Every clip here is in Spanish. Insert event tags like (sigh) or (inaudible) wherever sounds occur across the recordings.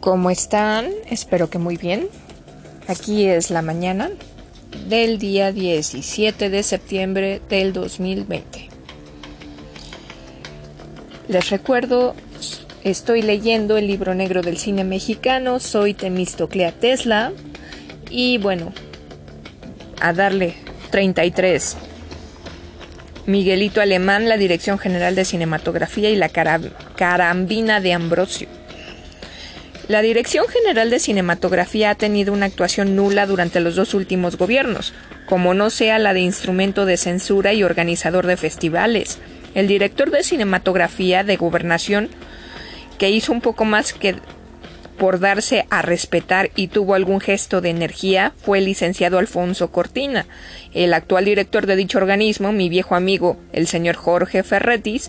¿Cómo están? Espero que muy bien. Aquí es la mañana del día 17 de septiembre del 2020. Les recuerdo, estoy leyendo el libro negro del cine mexicano, soy Temistoclea Tesla y bueno, a darle 33. Miguelito Alemán, la Dirección General de Cinematografía y la Carambina de Ambrosio. La Dirección General de Cinematografía ha tenido una actuación nula durante los dos últimos gobiernos, como no sea la de instrumento de censura y organizador de festivales. El director de cinematografía de gobernación, que hizo un poco más que por darse a respetar y tuvo algún gesto de energía fue el licenciado Alfonso Cortina. El actual director de dicho organismo, mi viejo amigo, el señor Jorge Ferretis,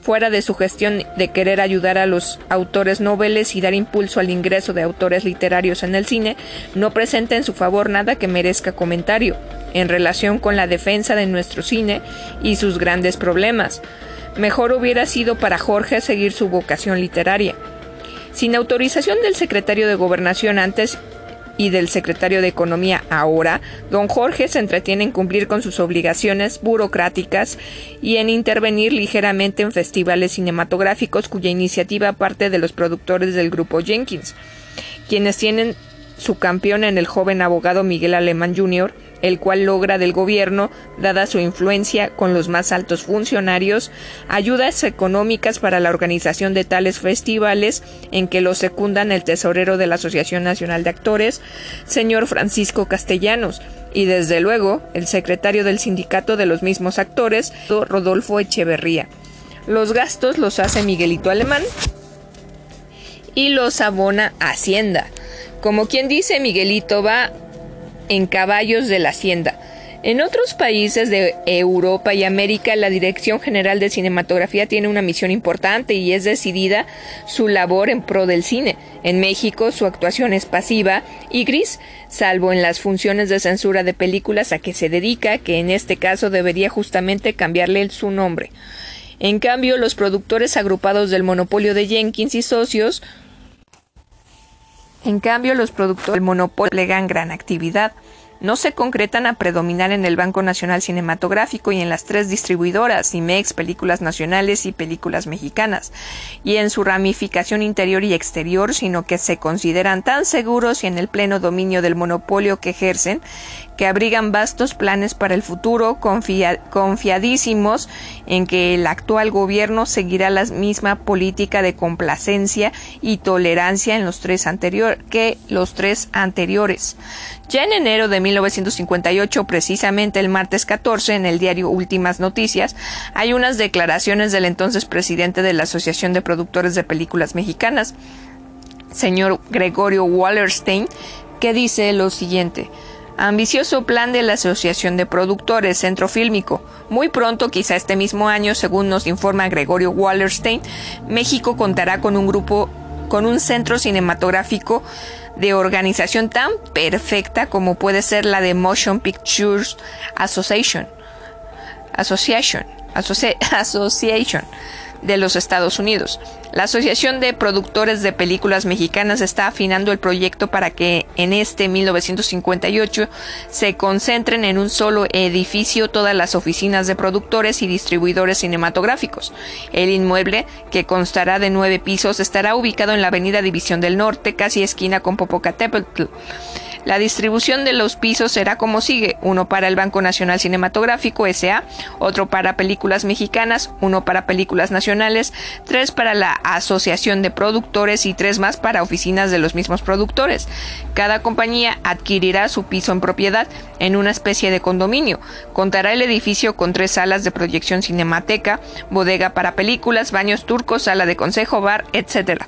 fuera de su gestión de querer ayudar a los autores noveles y dar impulso al ingreso de autores literarios en el cine, no presenta en su favor nada que merezca comentario en relación con la defensa de nuestro cine y sus grandes problemas. Mejor hubiera sido para Jorge seguir su vocación literaria. Sin autorización del secretario de Gobernación antes y del secretario de Economía ahora, don Jorge se entretiene en cumplir con sus obligaciones burocráticas y en intervenir ligeramente en festivales cinematográficos cuya iniciativa parte de los productores del grupo Jenkins, quienes tienen su campeón en el joven abogado Miguel Alemán Jr., el cual logra del gobierno, dada su influencia con los más altos funcionarios, ayudas económicas para la organización de tales festivales en que lo secundan el tesorero de la Asociación Nacional de Actores, señor Francisco Castellanos, y desde luego el secretario del sindicato de los mismos actores, Rodolfo Echeverría. Los gastos los hace Miguelito Alemán y los abona Hacienda. Como quien dice, Miguelito va en caballos de la hacienda. En otros países de Europa y América, la Dirección General de Cinematografía tiene una misión importante y es decidida su labor en pro del cine. En México, su actuación es pasiva y gris, salvo en las funciones de censura de películas a que se dedica, que en este caso debería justamente cambiarle su nombre. En cambio, los productores agrupados del monopolio de Jenkins y socios en cambio, los productores del monopolio plegan gran actividad. No se concretan a predominar en el Banco Nacional Cinematográfico y en las tres distribuidoras, IMEX, Películas Nacionales y Películas Mexicanas, y en su ramificación interior y exterior, sino que se consideran tan seguros y en el pleno dominio del monopolio que ejercen, que abrigan vastos planes para el futuro, confiadísimos en que el actual gobierno seguirá la misma política de complacencia y tolerancia en los tres anterior que los tres anteriores. Ya en enero de 1958, precisamente el martes 14, en el diario Últimas Noticias, hay unas declaraciones del entonces presidente de la Asociación de Productores de Películas Mexicanas, señor Gregorio Wallerstein, que dice lo siguiente ambicioso plan de la Asociación de Productores Centro Fílmico. Muy pronto, quizá este mismo año, según nos informa Gregorio Wallerstein, México contará con un grupo, con un centro cinematográfico de organización tan perfecta como puede ser la de Motion Pictures Association. Association. (laughs) Association de los Estados Unidos. La Asociación de Productores de Películas Mexicanas está afinando el proyecto para que en este 1958 se concentren en un solo edificio todas las oficinas de productores y distribuidores cinematográficos. El inmueble, que constará de nueve pisos, estará ubicado en la Avenida División del Norte, casi esquina con Popocatépetl. La distribución de los pisos será como sigue, uno para el Banco Nacional Cinematográfico SA, otro para películas mexicanas, uno para películas nacionales, tres para la Asociación de Productores y tres más para oficinas de los mismos productores. Cada compañía adquirirá su piso en propiedad en una especie de condominio. Contará el edificio con tres salas de proyección cinemateca, bodega para películas, baños turcos, sala de consejo, bar, etc.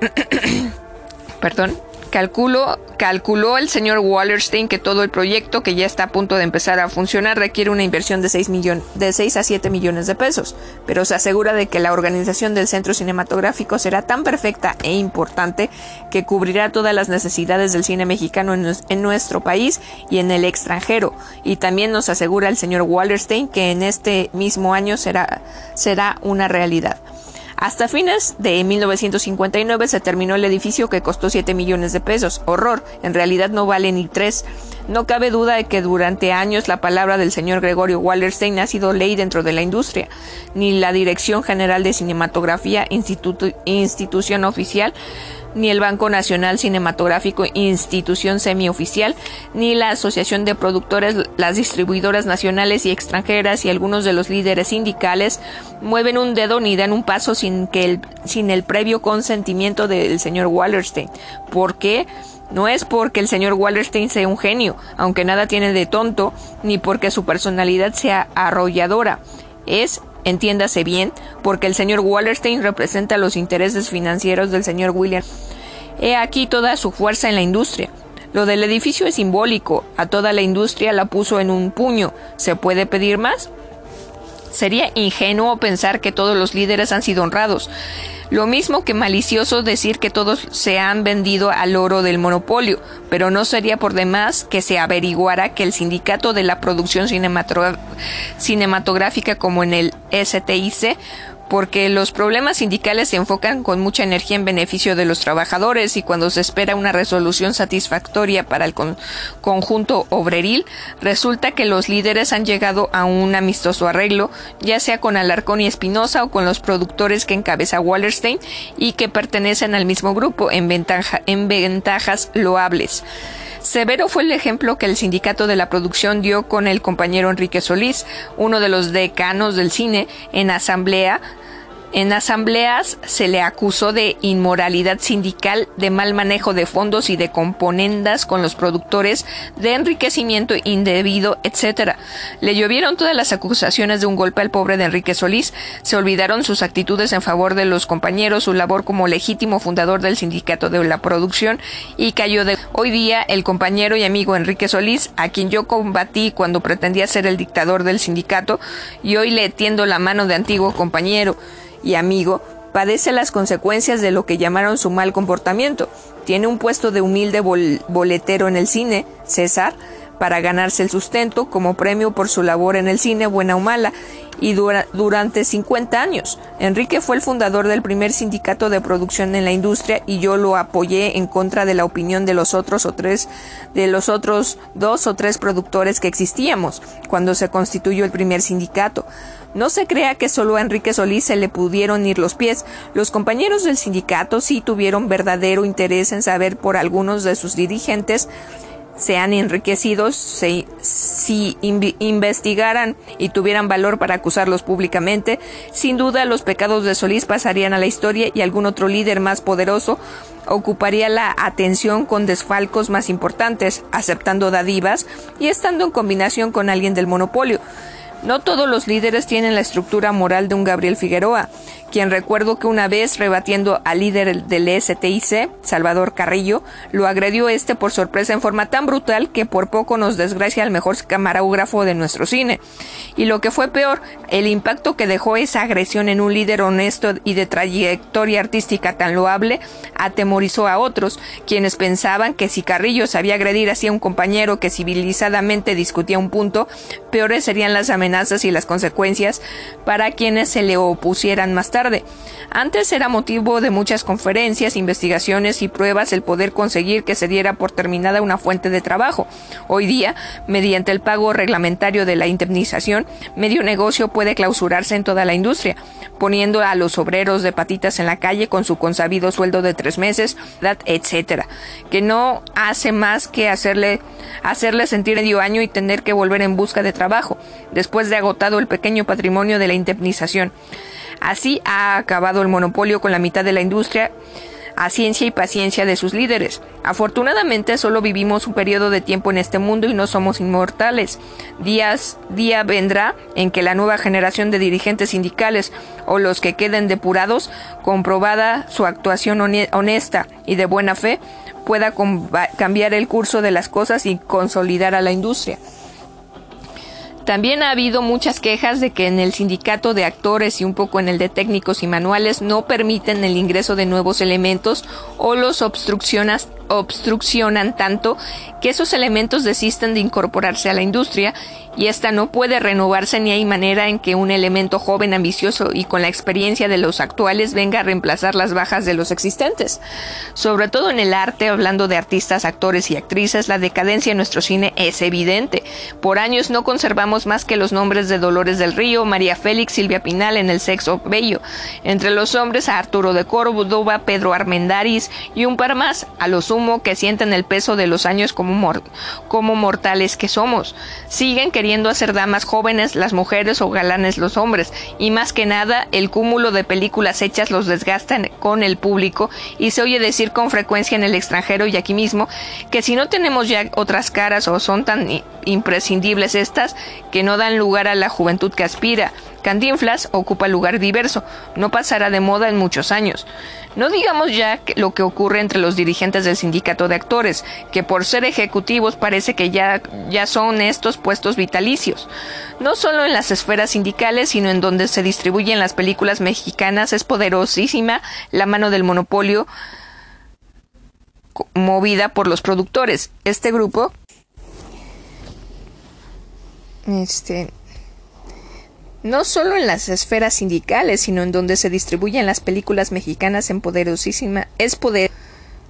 (coughs) Perdón. Calculo, calculó el señor Wallerstein que todo el proyecto, que ya está a punto de empezar a funcionar, requiere una inversión de 6, de 6 a 7 millones de pesos, pero se asegura de que la organización del centro cinematográfico será tan perfecta e importante que cubrirá todas las necesidades del cine mexicano en, en nuestro país y en el extranjero. Y también nos asegura el señor Wallerstein que en este mismo año será, será una realidad. Hasta fines de 1959 se terminó el edificio que costó 7 millones de pesos. Horror, en realidad no vale ni 3. No cabe duda de que durante años la palabra del señor Gregorio Wallerstein ha sido ley dentro de la industria. Ni la Dirección General de Cinematografía, institución oficial, ni el Banco Nacional Cinematográfico, institución semioficial, ni la Asociación de Productores, las distribuidoras nacionales y extranjeras y algunos de los líderes sindicales mueven un dedo ni dan un paso sin que el, sin el previo consentimiento del señor Wallerstein. ¿Por qué? No es porque el señor Wallerstein sea un genio, aunque nada tiene de tonto, ni porque su personalidad sea arrolladora. Es entiéndase bien, porque el señor Wallerstein representa los intereses financieros del señor William. He aquí toda su fuerza en la industria. Lo del edificio es simbólico, a toda la industria la puso en un puño. ¿Se puede pedir más? Sería ingenuo pensar que todos los líderes han sido honrados. Lo mismo que malicioso decir que todos se han vendido al oro del monopolio, pero no sería por demás que se averiguara que el sindicato de la producción cinematográfica como en el STIC porque los problemas sindicales se enfocan con mucha energía en beneficio de los trabajadores y cuando se espera una resolución satisfactoria para el conjunto obreril, resulta que los líderes han llegado a un amistoso arreglo, ya sea con Alarcón y Espinosa o con los productores que encabeza Wallerstein y que pertenecen al mismo grupo en, en ventajas loables. Severo fue el ejemplo que el sindicato de la producción dio con el compañero Enrique Solís, uno de los decanos del cine, en asamblea en asambleas se le acusó de inmoralidad sindical, de mal manejo de fondos y de componendas con los productores, de enriquecimiento indebido, etc. Le llovieron todas las acusaciones de un golpe al pobre de Enrique Solís, se olvidaron sus actitudes en favor de los compañeros, su labor como legítimo fundador del sindicato de la producción y cayó de hoy día el compañero y amigo Enrique Solís, a quien yo combatí cuando pretendía ser el dictador del sindicato, y hoy le tiendo la mano de antiguo compañero y amigo, padece las consecuencias de lo que llamaron su mal comportamiento. Tiene un puesto de humilde boletero en el cine, César, para ganarse el sustento como premio por su labor en el cine, buena o mala, y durante 50 años. Enrique fue el fundador del primer sindicato de producción en la industria y yo lo apoyé en contra de la opinión de los otros o tres de los otros dos o tres productores que existíamos cuando se constituyó el primer sindicato. No se crea que solo a Enrique Solís se le pudieron ir los pies. Los compañeros del sindicato sí tuvieron verdadero interés en saber por algunos de sus dirigentes sean enriquecidos si investigaran y tuvieran valor para acusarlos públicamente, sin duda los pecados de Solís pasarían a la historia y algún otro líder más poderoso ocuparía la atención con desfalcos más importantes, aceptando dadivas y estando en combinación con alguien del monopolio. No todos los líderes tienen la estructura moral de un Gabriel Figueroa, quien recuerdo que una vez rebatiendo al líder del STIC, Salvador Carrillo, lo agredió este por sorpresa en forma tan brutal que por poco nos desgracia al mejor camarógrafo de nuestro cine. Y lo que fue peor, el impacto que dejó esa agresión en un líder honesto y de trayectoria artística tan loable atemorizó a otros, quienes pensaban que si Carrillo sabía agredir así a un compañero que civilizadamente discutía un punto, peores serían las amenazas y las consecuencias para quienes se le opusieran más tarde. Antes era motivo de muchas conferencias, investigaciones y pruebas el poder conseguir que se diera por terminada una fuente de trabajo. Hoy día, mediante el pago reglamentario de la indemnización, medio negocio puede clausurarse en toda la industria, poniendo a los obreros de patitas en la calle con su consabido sueldo de tres meses, etcétera, que no hace más que hacerle, hacerle sentir medio año y tener que volver en busca de trabajo. Después de agotado el pequeño patrimonio de la indemnización. Así ha acabado el monopolio con la mitad de la industria a ciencia y paciencia de sus líderes. Afortunadamente solo vivimos un periodo de tiempo en este mundo y no somos inmortales. Días, día vendrá en que la nueva generación de dirigentes sindicales o los que queden depurados, comprobada su actuación honesta y de buena fe, pueda cambiar el curso de las cosas y consolidar a la industria. También ha habido muchas quejas de que en el sindicato de actores y un poco en el de técnicos y manuales no permiten el ingreso de nuevos elementos o los obstruccionan obstruccionan tanto que esos elementos desisten de incorporarse a la industria y esta no puede renovarse ni hay manera en que un elemento joven, ambicioso y con la experiencia de los actuales venga a reemplazar las bajas de los existentes. Sobre todo en el arte, hablando de artistas, actores y actrices, la decadencia en nuestro cine es evidente. Por años no conservamos más que los nombres de Dolores del Río, María Félix, Silvia Pinal en El Sexo Bello. Entre los hombres a Arturo de Córdoba, Pedro Armendáriz y un par más, a lo sumo que sienten el peso de los años como, como mortales que somos. Siguen queriendo hacer damas jóvenes las mujeres o galanes los hombres, y más que nada el cúmulo de películas hechas los desgastan con el público y se oye decir con frecuencia en el extranjero y aquí mismo que si no tenemos ya otras caras o son tan imprescindibles estas que no dan lugar a la juventud que aspira, Cantinflas ocupa lugar diverso, no pasará de moda en muchos años. No digamos ya lo que ocurre entre los dirigentes del sindicato de actores, que por ser ejecutivos parece que ya, ya son estos puestos vitalicios. No solo en las esferas sindicales, sino en donde se distribuyen las películas mexicanas es poderosísima la mano del monopolio movida por los productores. Este grupo este no solo en las esferas sindicales, sino en donde se distribuyen las películas mexicanas en poderosísima es poder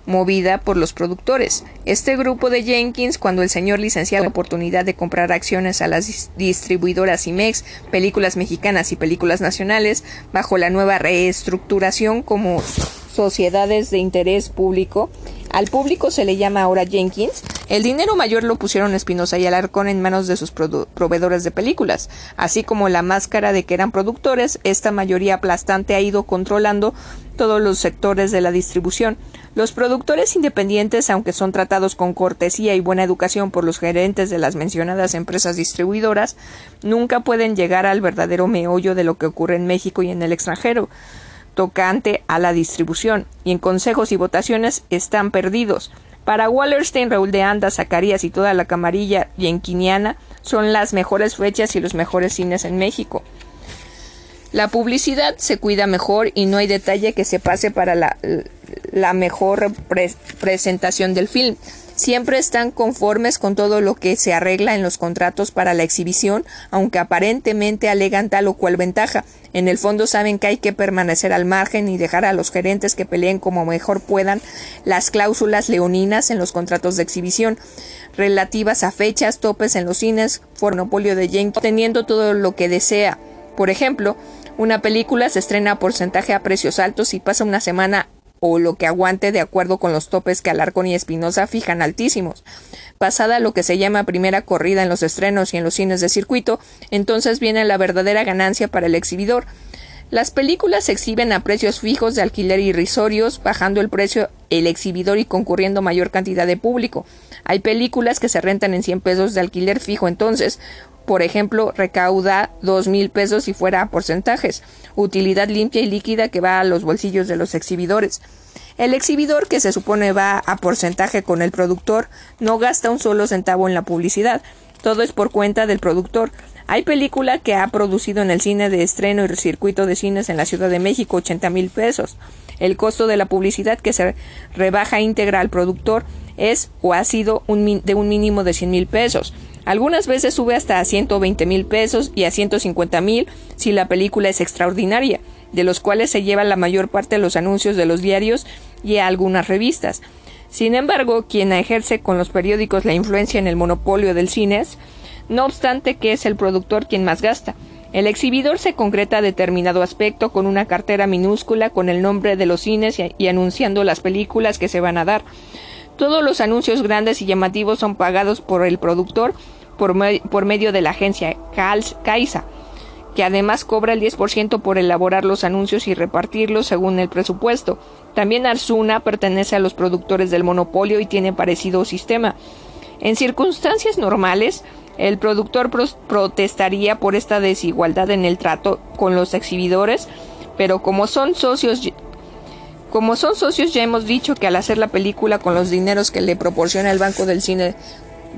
movida por los productores. Este grupo de Jenkins, cuando el señor licenciado la oportunidad de comprar acciones a las distribuidoras IMEX, películas mexicanas y películas nacionales, bajo la nueva reestructuración como sociedades de interés público, al público se le llama ahora Jenkins. El dinero mayor lo pusieron Espinosa y Alarcón en manos de sus proveedores de películas. Así como la máscara de que eran productores, esta mayoría aplastante ha ido controlando todos los sectores de la distribución. Los productores independientes, aunque son tratados con cortesía y buena educación por los gerentes de las mencionadas empresas distribuidoras, nunca pueden llegar al verdadero meollo de lo que ocurre en México y en el extranjero tocante a la distribución, y en consejos y votaciones están perdidos. Para Wallerstein, Raúl de Anda, Zacarías y toda la camarilla yenquiniana son las mejores fechas y los mejores cines en México. La publicidad se cuida mejor y no hay detalle que se pase para la, la mejor presentación del film. Siempre están conformes con todo lo que se arregla en los contratos para la exhibición, aunque aparentemente alegan tal o cual ventaja. En el fondo saben que hay que permanecer al margen y dejar a los gerentes que peleen como mejor puedan las cláusulas leoninas en los contratos de exhibición relativas a fechas, topes en los cines, monopolio de Jenkins, teniendo todo lo que desea. Por ejemplo, una película se estrena a porcentaje a precios altos y pasa una semana o lo que aguante de acuerdo con los topes que Alarcón y Espinosa fijan altísimos. Pasada lo que se llama primera corrida en los estrenos y en los cines de circuito, entonces viene la verdadera ganancia para el exhibidor. Las películas se exhiben a precios fijos de alquiler irrisorios, bajando el precio el exhibidor y concurriendo mayor cantidad de público. Hay películas que se rentan en 100 pesos de alquiler fijo entonces, por ejemplo, recauda dos mil pesos si fuera a porcentajes, utilidad limpia y líquida que va a los bolsillos de los exhibidores. El exhibidor, que se supone va a porcentaje con el productor, no gasta un solo centavo en la publicidad. Todo es por cuenta del productor. Hay película que ha producido en el cine de estreno y circuito de cines en la Ciudad de México 80 mil pesos. El costo de la publicidad que se rebaja íntegra al productor es o ha sido de un mínimo de 100 mil pesos. Algunas veces sube hasta a 120 mil pesos y a 150 mil si la película es extraordinaria, de los cuales se lleva la mayor parte de los anuncios de los diarios y a algunas revistas. Sin embargo, quien ejerce con los periódicos la influencia en el monopolio del cine no obstante que es el productor quien más gasta. El exhibidor se concreta a determinado aspecto con una cartera minúscula con el nombre de los cines y anunciando las películas que se van a dar. Todos los anuncios grandes y llamativos son pagados por el productor por, medio de la agencia CAISA, que además cobra el 10% por elaborar los anuncios y repartirlos según el presupuesto. También Arzuna pertenece a los productores del monopolio y tiene parecido sistema. En circunstancias normales, el productor protestaría por esta desigualdad en el trato con los exhibidores, pero como son socios como son socios ya hemos dicho que al hacer la película con los dineros que le proporciona el Banco del Cine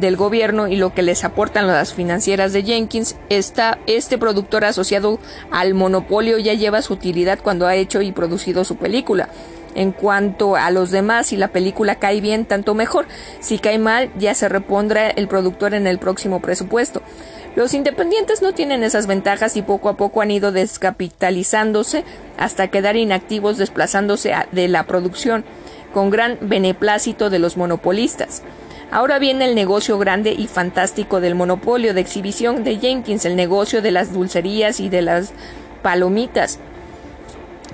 del gobierno y lo que les aportan las financieras de Jenkins, está este productor asociado al monopolio ya lleva su utilidad cuando ha hecho y producido su película. En cuanto a los demás, si la película cae bien, tanto mejor. Si cae mal, ya se repondrá el productor en el próximo presupuesto. Los independientes no tienen esas ventajas y poco a poco han ido descapitalizándose hasta quedar inactivos desplazándose de la producción, con gran beneplácito de los monopolistas. Ahora viene el negocio grande y fantástico del monopolio de exhibición de Jenkins, el negocio de las dulcerías y de las palomitas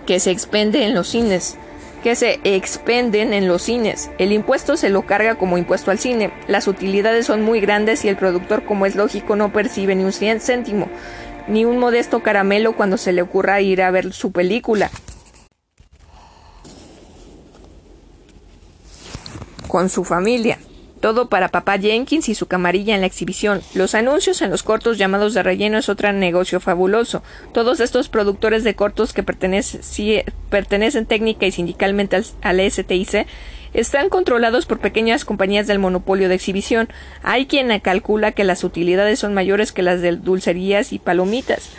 que se expende en los cines que se expenden en los cines. El impuesto se lo carga como impuesto al cine. Las utilidades son muy grandes y el productor, como es lógico, no percibe ni un céntimo, ni un modesto caramelo cuando se le ocurra ir a ver su película. Con su familia. Todo para papá Jenkins y su camarilla en la exhibición. Los anuncios en los cortos llamados de relleno es otro negocio fabuloso. Todos estos productores de cortos que pertenecen, técnica y sindicalmente al, al STIC están controlados por pequeñas compañías del monopolio de exhibición. Hay quien calcula que las utilidades son mayores que las de dulcerías y palomitas.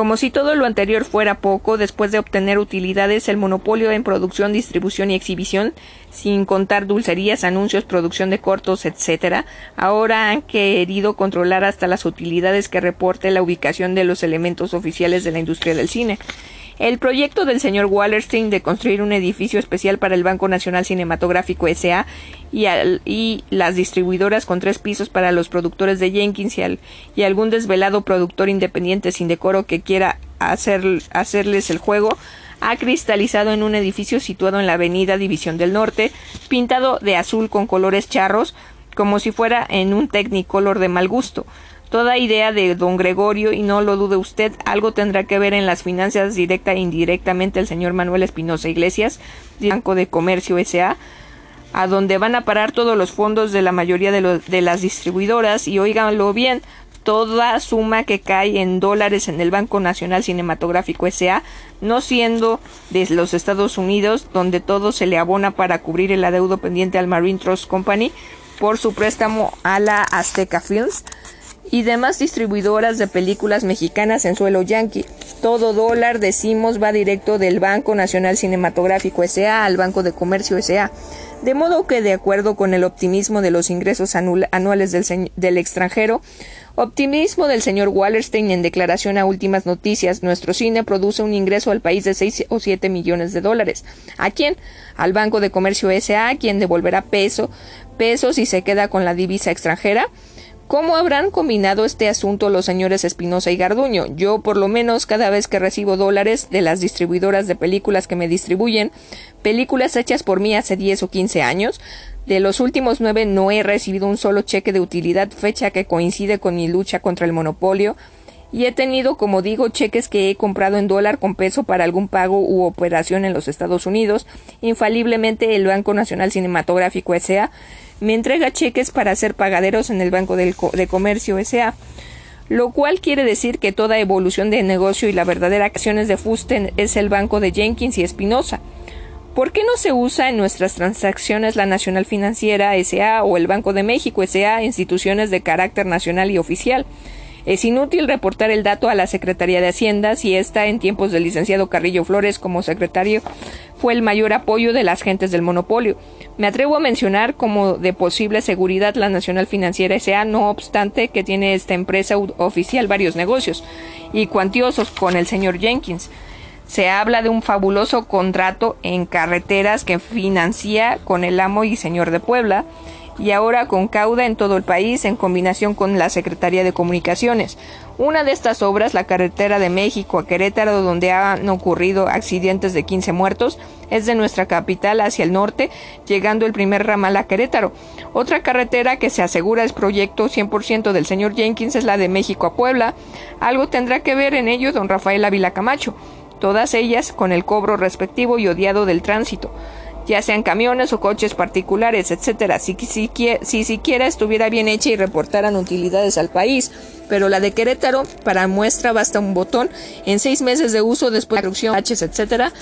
Como si todo lo anterior fuera poco, después de obtener utilidades, el monopolio en producción, distribución y exhibición, sin contar dulcerías, anuncios, producción de cortos, etc., ahora han querido controlar hasta las utilidades que reporte la ubicación de los elementos oficiales de la industria del cine. El proyecto del señor Wallerstein de construir un edificio especial para el Banco Nacional Cinematográfico S.A. Y, las distribuidoras con tres pisos para los productores de Jenkins y, algún desvelado productor independiente sin decoro que quiera hacerles el juego ha cristalizado en un edificio situado en la avenida División del Norte, pintado de azul con colores charros, como si fuera en un Technicolor de mal gusto. Toda idea de don Gregorio, y no lo dude usted, algo tendrá que ver en las finanzas directa e indirectamente el señor Manuel Espinosa Iglesias, Banco de Comercio S.A., a donde van a parar todos los fondos de la mayoría de, de las distribuidoras, y óiganlo bien, toda suma que cae en dólares en el Banco Nacional Cinematográfico S.A., no siendo de los Estados Unidos, donde todo se le abona para cubrir el adeudo pendiente al Marine Trust Company por su préstamo a la Azteca Films, y demás distribuidoras de películas mexicanas en suelo yanqui. Todo dólar, decimos, va directo del Banco Nacional Cinematográfico SA al Banco de Comercio SA. De modo que, de acuerdo con el optimismo de los ingresos anuales del, extranjero, optimismo del señor Wallerstein en declaración a últimas noticias, nuestro cine produce un ingreso al país de 6 o 7 millones de dólares. ¿A quién? Al Banco de Comercio SA, quien devolverá peso, pesos y se queda con la divisa extranjera. ¿Cómo habrán combinado este asunto los señores Espinosa y Garduño? Yo, por lo menos, cada vez que recibo dólares de las distribuidoras de películas que me distribuyen, películas hechas por mí hace 10 o 15 años, de los últimos nueve no he recibido un solo cheque de utilidad, fecha que coincide con mi lucha contra el monopolio, y he tenido, como digo, cheques que he comprado en dólar con peso para algún pago u operación en los Estados Unidos. Infaliblemente el Banco Nacional Cinematográfico S.A me entrega cheques para hacer pagaderos en el Banco de Comercio S.A., lo cual quiere decir que toda evolución de negocio y la verdadera acciones de Fusten es el banco de Jenkins y Espinosa. ¿Por qué no se usa en nuestras transacciones la Nacional Financiera S.A. o el Banco de México S.A., instituciones de carácter nacional y oficial? Es inútil reportar el dato a la Secretaría de Hacienda si está en tiempos del licenciado Carrillo Flores como secretario fue el mayor apoyo de las gentes del monopolio. Me atrevo a mencionar como de posible seguridad la Nacional Financiera S.A., no obstante que tiene esta empresa oficial varios negocios y cuantiosos con el señor Jenkins. Se habla de un fabuloso contrato en carreteras que financia con el amo y señor de Puebla, y ahora con cauda en todo el país en combinación con la Secretaría de Comunicaciones. Una de estas obras, la carretera de México a Querétaro, donde han ocurrido accidentes de 15 muertos, es de nuestra capital hacia el norte, llegando el primer ramal a Querétaro. Otra carretera que se asegura es proyecto 100% del señor Jenkins es la de México a Puebla. Algo tendrá que ver en ello don Rafael Ávila Camacho. Todas ellas con el cobro respectivo y odiado del tránsito ya sean camiones o coches particulares, etcétera. Si, si, siquiera estuviera bien hecha y reportaran utilidades al país, pero la de Querétaro, para muestra basta un botón, en seis meses de uso después de construcción, H, etcétera,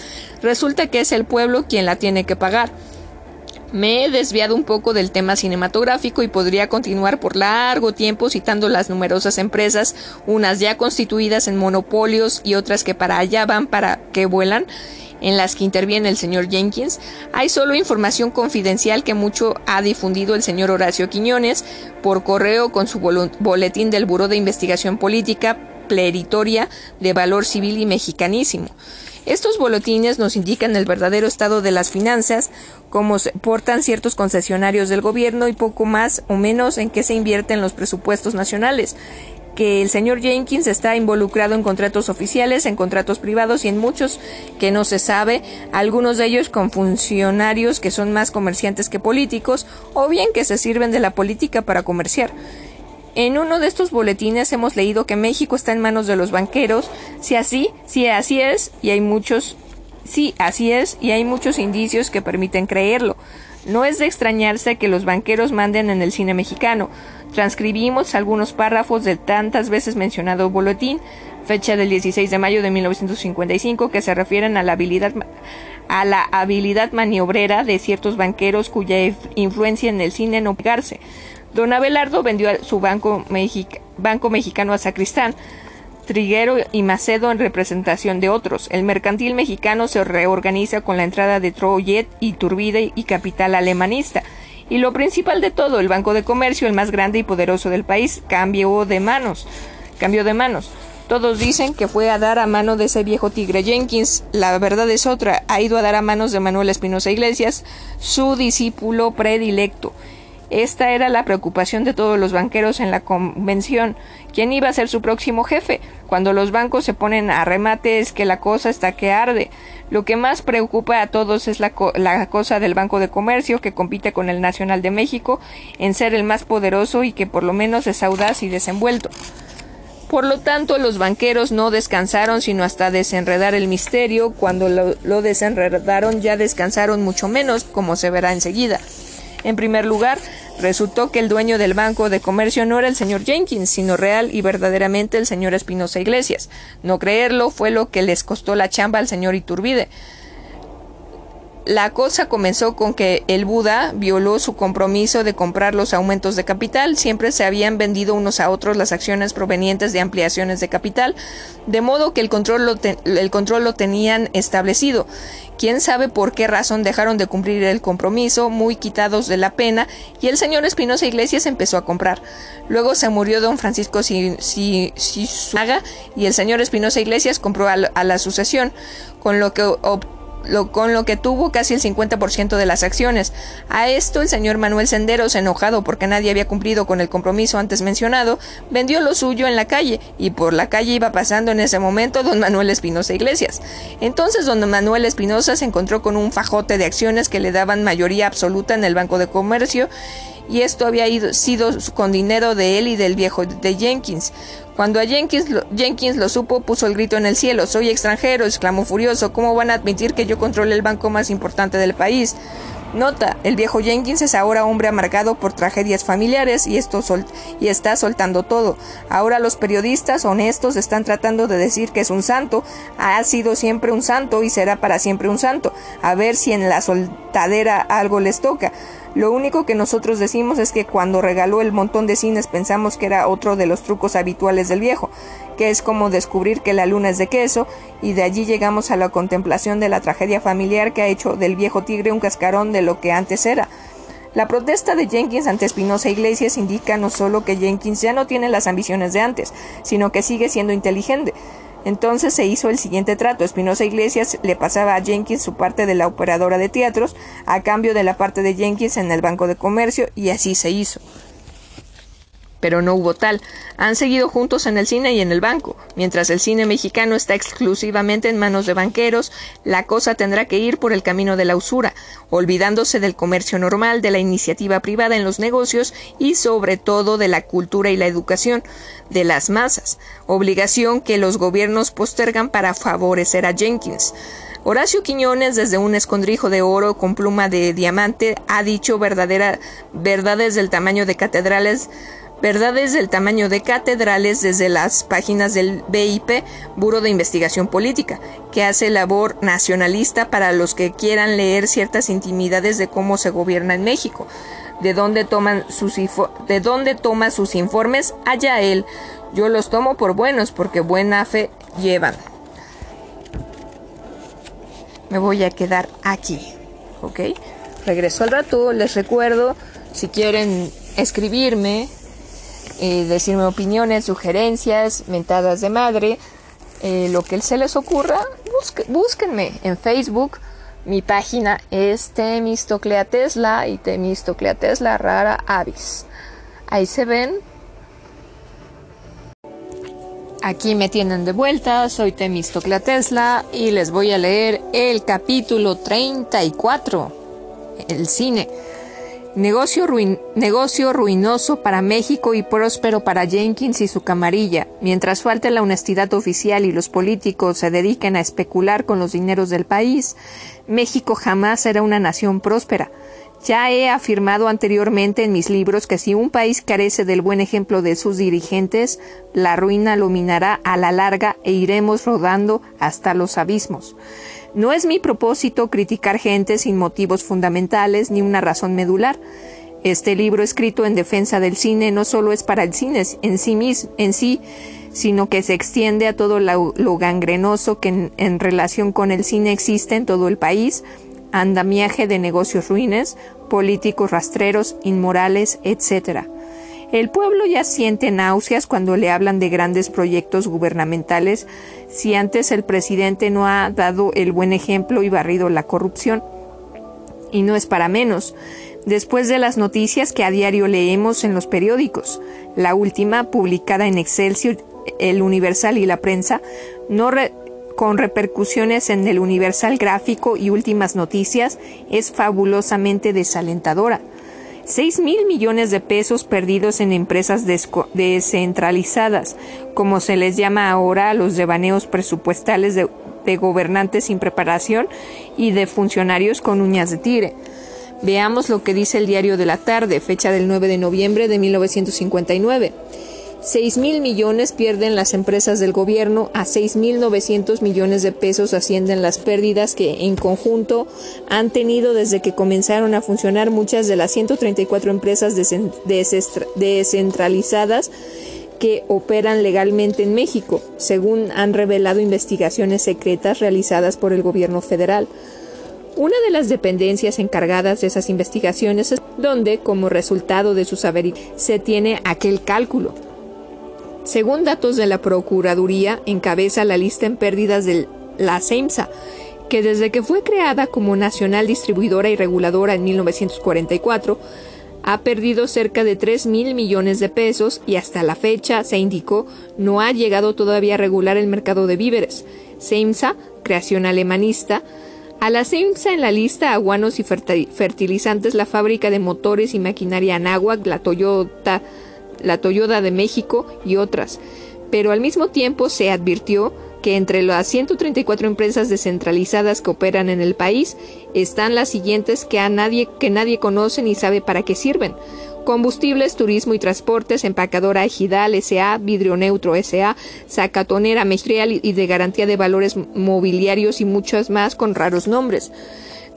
resulta que es el pueblo quien la tiene que pagar. Me he desviado un poco del tema cinematográfico y podría continuar por largo tiempo citando las numerosas empresas, unas ya constituidas en monopolios y otras que para allá van para que vuelan en las que interviene el señor Jenkins, hay solo información confidencial que mucho ha difundido el señor Horacio Quiñones por correo con su boletín del Buró de Investigación Política Pleritoria de Valor Civil y Mexicanísimo. Estos boletines nos indican el verdadero estado de las finanzas, cómo se portan ciertos concesionarios del gobierno y poco más o menos en qué se invierten los presupuestos nacionales que el señor Jenkins está involucrado en contratos oficiales, en contratos privados y en muchos que no se sabe, algunos de ellos con funcionarios que son más comerciantes que políticos o bien que se sirven de la política para comerciar. En uno de estos boletines hemos leído que México está en manos de los banqueros, si así, si así es, y hay muchos, sí, así es, y hay muchos indicios que permiten creerlo. No es de extrañarse que los banqueros manden en el cine mexicano. Transcribimos algunos párrafos del tantas veces mencionado boletín, fecha del 16 de mayo de 1955, que se refieren a la habilidad a la habilidad maniobrera de ciertos banqueros cuya influencia en el cine no pegarse. Don Abelardo vendió su banco, banco mexicano a Sacristán, Triguero y Macedo en representación de otros. El mercantil mexicano se reorganiza con la entrada de Troyet y Turbide y capital alemanista. Y lo principal de todo, el Banco de Comercio, el más grande y poderoso del país, cambió de manos. Cambió de manos. Todos dicen que fue a dar a mano de ese viejo tigre Jenkins. La verdad es otra. Ha ido a dar a manos de Manuel Espinosa Iglesias, su discípulo predilecto. Esta era la preocupación de todos los banqueros en la convención. ¿Quién iba a ser su próximo jefe? Cuando los bancos se ponen a remate es que la cosa está que arde. Lo que más preocupa a todos es la, la, cosa del Banco de Comercio que compite con el Nacional de México en ser el más poderoso y que por lo menos es audaz y desenvuelto. Por lo tanto, los banqueros no descansaron sino hasta desenredar el misterio. Cuando lo, lo desenredaron ya descansaron mucho menos, como se verá enseguida. En primer lugar, resultó que el dueño del Banco de Comercio no era el señor Jenkins, sino real y verdaderamente el señor Espinosa Iglesias. No creerlo fue lo que les costó la chamba al señor Iturbide. La cosa comenzó con que el Buda violó su compromiso de comprar los aumentos de capital. Siempre se habían vendido unos a otros las acciones provenientes de ampliaciones de capital, de modo que el control lo, el control lo tenían establecido. Quién sabe por qué razón dejaron de cumplir el compromiso, muy quitados de la pena, y el señor Espinosa Iglesias empezó a comprar. Luego se murió don Francisco Sisuaga y el señor Espinosa Iglesias compró a la sucesión, con lo que con lo que tuvo casi el 50% de las acciones. A esto el señor Manuel Senderos, enojado porque nadie había cumplido con el compromiso antes mencionado, vendió lo suyo en la calle, y por la calle iba pasando en ese momento don Manuel Espinosa Iglesias. Entonces don Manuel Espinosa se encontró con un fajote de acciones que le daban mayoría absoluta en el Banco de Comercio, y esto había sido con dinero de él y del viejo de Jenkins. Cuando a Jenkins lo, Jenkins lo supo, puso el grito en el cielo. Soy extranjero, exclamó furioso. ¿Cómo van a admitir que yo controle el banco más importante del país? Nota, el viejo Jenkins es ahora hombre amargado por tragedias familiares y, esto y está soltando todo. Ahora los periodistas honestos están tratando de decir que es un santo, ha sido siempre un santo y será para siempre un santo. A ver si en la soltadera algo les toca. Lo único que nosotros decimos es que cuando regaló el montón de cines pensamos que era otro de los trucos habituales del viejo, que es como descubrir que la luna es de queso, y de allí llegamos a la contemplación de la tragedia familiar que ha hecho del viejo tigre un cascarón de lo que antes era. La protesta de Jenkins ante Espinosa Iglesias indica no solo que Jenkins ya no tiene las ambiciones de antes, sino que sigue siendo inteligente. Entonces se hizo el siguiente trato. Espinosa Iglesias le pasaba a Jenkins su parte de la operadora de teatros a cambio de la parte de Jenkins en el Banco de Comercio y así se hizo pero no hubo tal. Han seguido juntos en el cine y en el banco. Mientras el cine mexicano está exclusivamente en manos de banqueros, la cosa tendrá que ir por el camino de la usura, olvidándose del comercio normal, de la iniciativa privada en los negocios y sobre todo de la cultura y la educación de las masas, obligación que los gobiernos postergan para favorecer a Jenkins. Horacio Quiñones, desde un escondrijo de oro con pluma de diamante, ha dicho verdadera, verdades del tamaño de catedrales Verdades del tamaño de catedrales desde las páginas del BIP, Buro de Investigación Política, que hace labor nacionalista para los que quieran leer ciertas intimidades de cómo se gobierna en México. De dónde, toman sus de dónde toma sus informes, allá él. Yo los tomo por buenos porque buena fe llevan. me voy a quedar aquí. ¿Ok? Regreso al rato, les recuerdo, si quieren escribirme, eh, decirme opiniones, sugerencias, mentadas de madre, eh, lo que se les ocurra, búsquenme en Facebook. Mi página es Temistoclea Tesla y Temistoclea Tesla Rara Avis. Ahí se ven. Aquí me tienen de vuelta, soy Temistoclea Tesla y les voy a leer el capítulo 34, el cine. Negocio, negocio, ruinoso para México y próspero para Jenkins y su camarilla. Mientras falte la honestidad oficial y los políticos se dediquen a especular con los dineros del país, México jamás será una nación próspera. Ya he afirmado anteriormente en mis libros que si un país carece del buen ejemplo de sus dirigentes, la ruina lo minará a la larga e iremos rodando hasta los abismos. No es mi propósito criticar gente sin motivos fundamentales ni una razón medular. Este libro escrito en defensa del cine no solo es para el cine en sí, mismo, en sí sino que se extiende a todo lo, gangrenoso que en, relación con el cine existe en todo el país, andamiaje de negocios ruines, políticos rastreros, inmorales, etc. El pueblo ya siente náuseas cuando le hablan de grandes proyectos gubernamentales si antes el presidente no ha dado el buen ejemplo y barrido la corrupción. Y no es para menos. Después de las noticias que a diario leemos en los periódicos, la última, publicada en Excelsior, El Universal y la prensa, no con repercusiones en el Universal Gráfico y Últimas Noticias, es fabulosamente desalentadora. 6 mil millones de pesos perdidos en empresas descentralizadas, como se les llama ahora a los devaneos presupuestales de, gobernantes sin preparación y de funcionarios con uñas de tigre. Veamos lo que dice el diario de la tarde, fecha del 9 de noviembre de 1959. 6 mil millones pierden las empresas del gobierno, a 6 mil 900 millones de pesos ascienden las pérdidas que en conjunto han tenido desde que comenzaron a funcionar muchas de las 134 empresas descentralizadas que operan legalmente en México, según han revelado investigaciones secretas realizadas por el gobierno federal. Una de las dependencias encargadas de esas investigaciones es donde, como resultado de sus averiguaciones, se tiene aquel cálculo según datos de la Procuraduría, encabeza la lista en pérdidas de la CEMSA, que desde que fue creada como Nacional Distribuidora y Reguladora en 1944, ha perdido cerca de 3 mil millones de pesos y hasta la fecha, se indicó, no ha llegado todavía a regular el mercado de víveres. CEMSA, creación alemanista, a la CEMSA en la lista aguanos y fertilizantes, la fábrica de motores y maquinaria Anáhuac, la Toyota la Toyota de México y otras, pero al mismo tiempo se advirtió que entre las 134 empresas descentralizadas que operan en el país están las siguientes que a nadie que nadie conoce ni sabe para qué sirven. Combustibles, Turismo y Transportes, Empacadora Ejidal S.A., Vidrio Neutro S.A., Zacatonera Mestrial y de Garantía de Valores Mobiliarios y muchas más con raros nombres.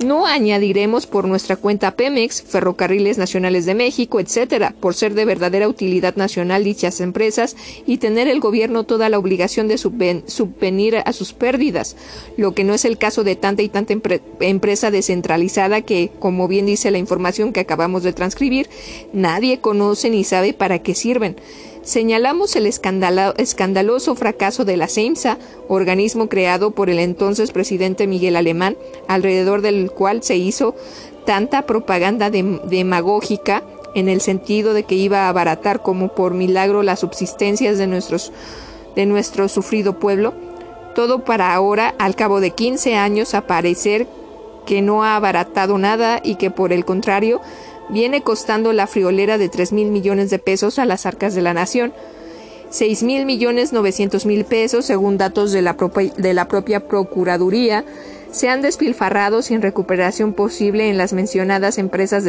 No añadiremos por nuestra cuenta Pemex, Ferrocarriles Nacionales de México, etcétera, por ser de verdadera utilidad nacional dichas empresas y tener el gobierno toda la obligación de subvenir a sus pérdidas, lo que no es el caso de tanta y tanta empresa descentralizada que, como bien dice la información que acabamos de transcribir, nadie conoce ni sabe para qué sirven. Señalamos el escandaloso fracaso de la CEMSA, organismo creado por el entonces presidente Miguel Alemán, alrededor del cual se hizo tanta propaganda demagógica en el sentido de que iba a abaratar como por milagro las subsistencias de, nuestros, de nuestro sufrido pueblo, todo para ahora, al cabo de 15 años, aparecer que no ha abaratado nada y que por el contrario viene costando la friolera de 3 mil millones de pesos a las arcas de la nación. 6 mil millones 900 mil pesos, según datos de la, de la propia Procuraduría, se han despilfarrado sin recuperación posible en las mencionadas empresas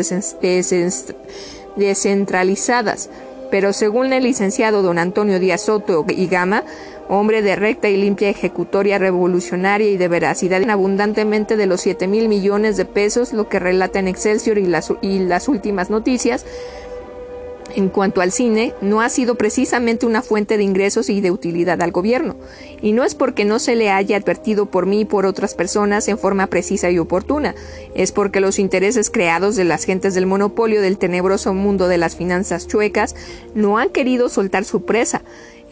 descentralizadas. Pero según el licenciado don Antonio Díaz Soto y Gama, hombre de recta y limpia ejecutoria revolucionaria y de veracidad abundantemente de los 7 mil millones de pesos, lo que relata en Excelsior y las, y las últimas noticias, en cuanto al cine, no ha sido precisamente una fuente de ingresos y de utilidad al gobierno, y no es porque no se le haya advertido por mí y por otras personas en forma precisa y oportuna, es porque los intereses creados de las gentes del monopolio del tenebroso mundo de las finanzas chuecas no han querido soltar su presa.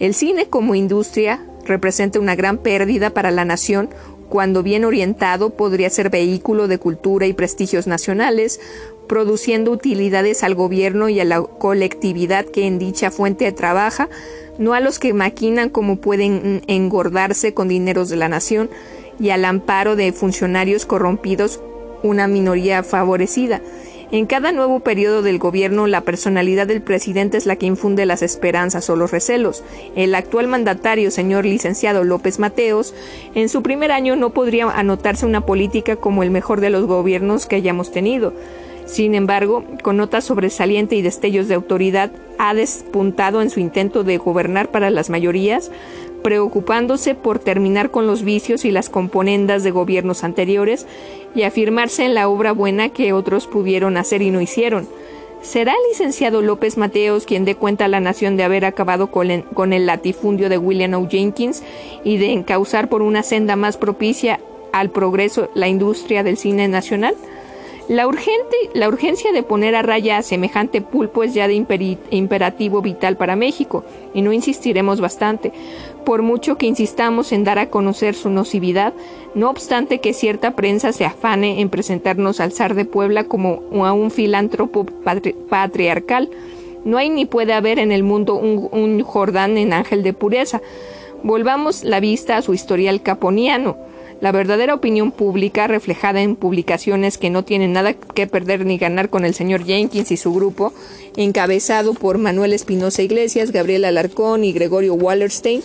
El cine como industria representa una gran pérdida para la nación, cuando bien orientado podría ser vehículo de cultura y prestigios nacionales, produciendo utilidades al gobierno y a la colectividad que en dicha fuente trabaja, no a los que maquinan cómo pueden engordarse con dineros de la nación y al amparo de funcionarios corrompidos, una minoría favorecida. En cada nuevo periodo del gobierno, la personalidad del presidente es la que infunde las esperanzas o los recelos. El actual mandatario, señor licenciado López Mateos, en su primer año no podría anotarse una política como el mejor de los gobiernos que hayamos tenido. Sin embargo, con notas sobresaliente y destellos de autoridad, ha despuntado en su intento de gobernar para las mayorías, preocupándose por terminar con los vicios y las componendas de gobiernos anteriores y afirmarse en la obra buena que otros pudieron hacer y no hicieron. ¿Será el licenciado López Mateos quien dé cuenta a la nación de haber acabado con el, latifundio de William O. Jenkins y de encauzar por una senda más propicia al progreso la industria del cine nacional? La, urgente, la urgencia de poner a raya a semejante pulpo es ya de imperativo vital para México, y no insistiremos bastante, por mucho que insistamos en dar a conocer su nocividad, no obstante que cierta prensa se afane en presentarnos al zar de Puebla como a un filántropo patriarcal. No hay ni puede haber en el mundo un, un Jordán en ángel de pureza. Volvamos la vista a su historial caponiano la verdadera opinión pública, reflejada en publicaciones que no tienen nada que perder ni ganar con el señor Jenkins y su grupo, encabezado por Manuel Espinosa Iglesias, Gabriel Alarcón y Gregorio Wallerstein,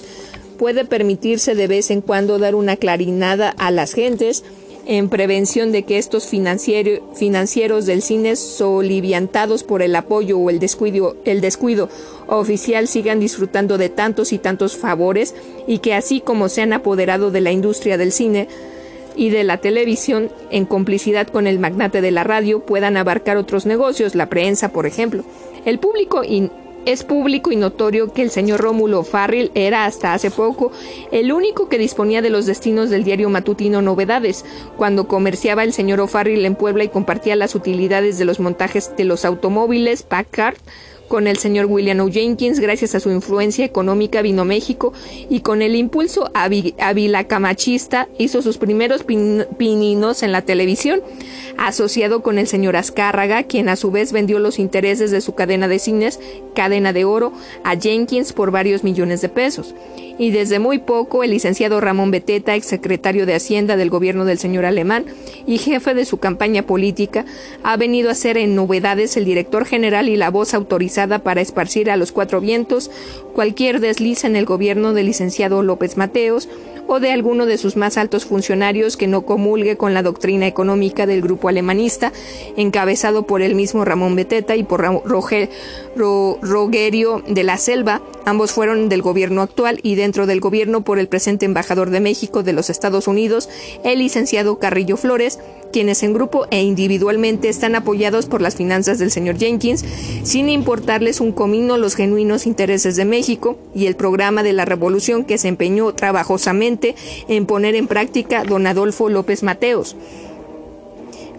puede permitirse de vez en cuando dar una clarinada a las gentes en prevención de que estos financieros del cine soliviantados por el apoyo o el descuido, el descuido oficial sigan disfrutando de tantos y tantos favores y que así como se han apoderado de la industria del cine y de la televisión en complicidad con el magnate de la radio puedan abarcar otros negocios, la prensa, por ejemplo. El público es público y notorio que el señor Rómulo Farril era hasta hace poco el único que disponía de los destinos del diario matutino Novedades, cuando comerciaba el señor O'Farrill en Puebla y compartía las utilidades de los montajes de los automóviles Packard con el señor William O. Jenkins, gracias a su influencia económica, vino a México y con el impulso avilacamachista hizo sus primeros pininos en la televisión, asociado con el señor Azcárraga, quien a su vez vendió los intereses de su cadena de cines, Cadena de Oro, a Jenkins por varios millones de pesos y desde muy poco el licenciado Ramón Beteta, exsecretario de Hacienda del gobierno del señor Alemán y jefe de su campaña política, ha venido a ser en novedades el director general y la voz autorizada para esparcir a los cuatro vientos cualquier desliz en el gobierno del licenciado López Mateos, o de alguno de sus más altos funcionarios que no comulgue con la doctrina económica del grupo alemanista, encabezado por el mismo Ramón Beteta y por Rogerio de la Selva. Ambos fueron del gobierno actual y dentro del gobierno por el presente embajador de México de los Estados Unidos, el licenciado Carrillo Flores, quienes en grupo e individualmente están apoyados por las finanzas del señor Jenkins, sin importarles un comino los genuinos intereses de México y el programa de la revolución que se empeñó trabajosamente en poner en práctica don Adolfo López Mateos.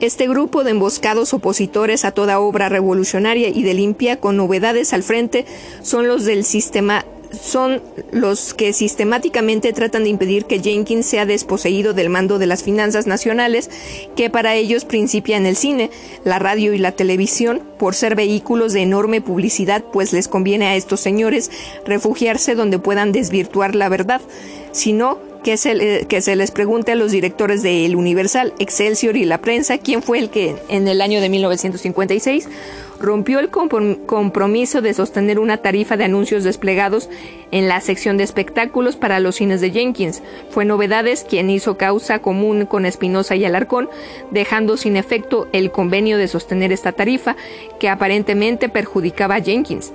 Este grupo de emboscados opositores a toda obra revolucionaria y de limpia con novedades al frente son los del sistema son los que sistemáticamente tratan de impedir que Jenkins sea desposeído del mando de las finanzas nacionales, que para ellos principia en el cine, la radio y la televisión, por ser vehículos de enorme publicidad, pues les conviene a estos señores refugiarse donde puedan desvirtuar la verdad, sino que se, que se les pregunte a los directores de El Universal, Excelsior y la prensa quién fue el que en el año de 1956 rompió el compromiso de sostener una tarifa de anuncios desplegados en la sección de espectáculos para los cines de Jenkins. Fue Novedades quien hizo causa común con Espinosa y Alarcón, dejando sin efecto el convenio de sostener esta tarifa que aparentemente perjudicaba a Jenkins.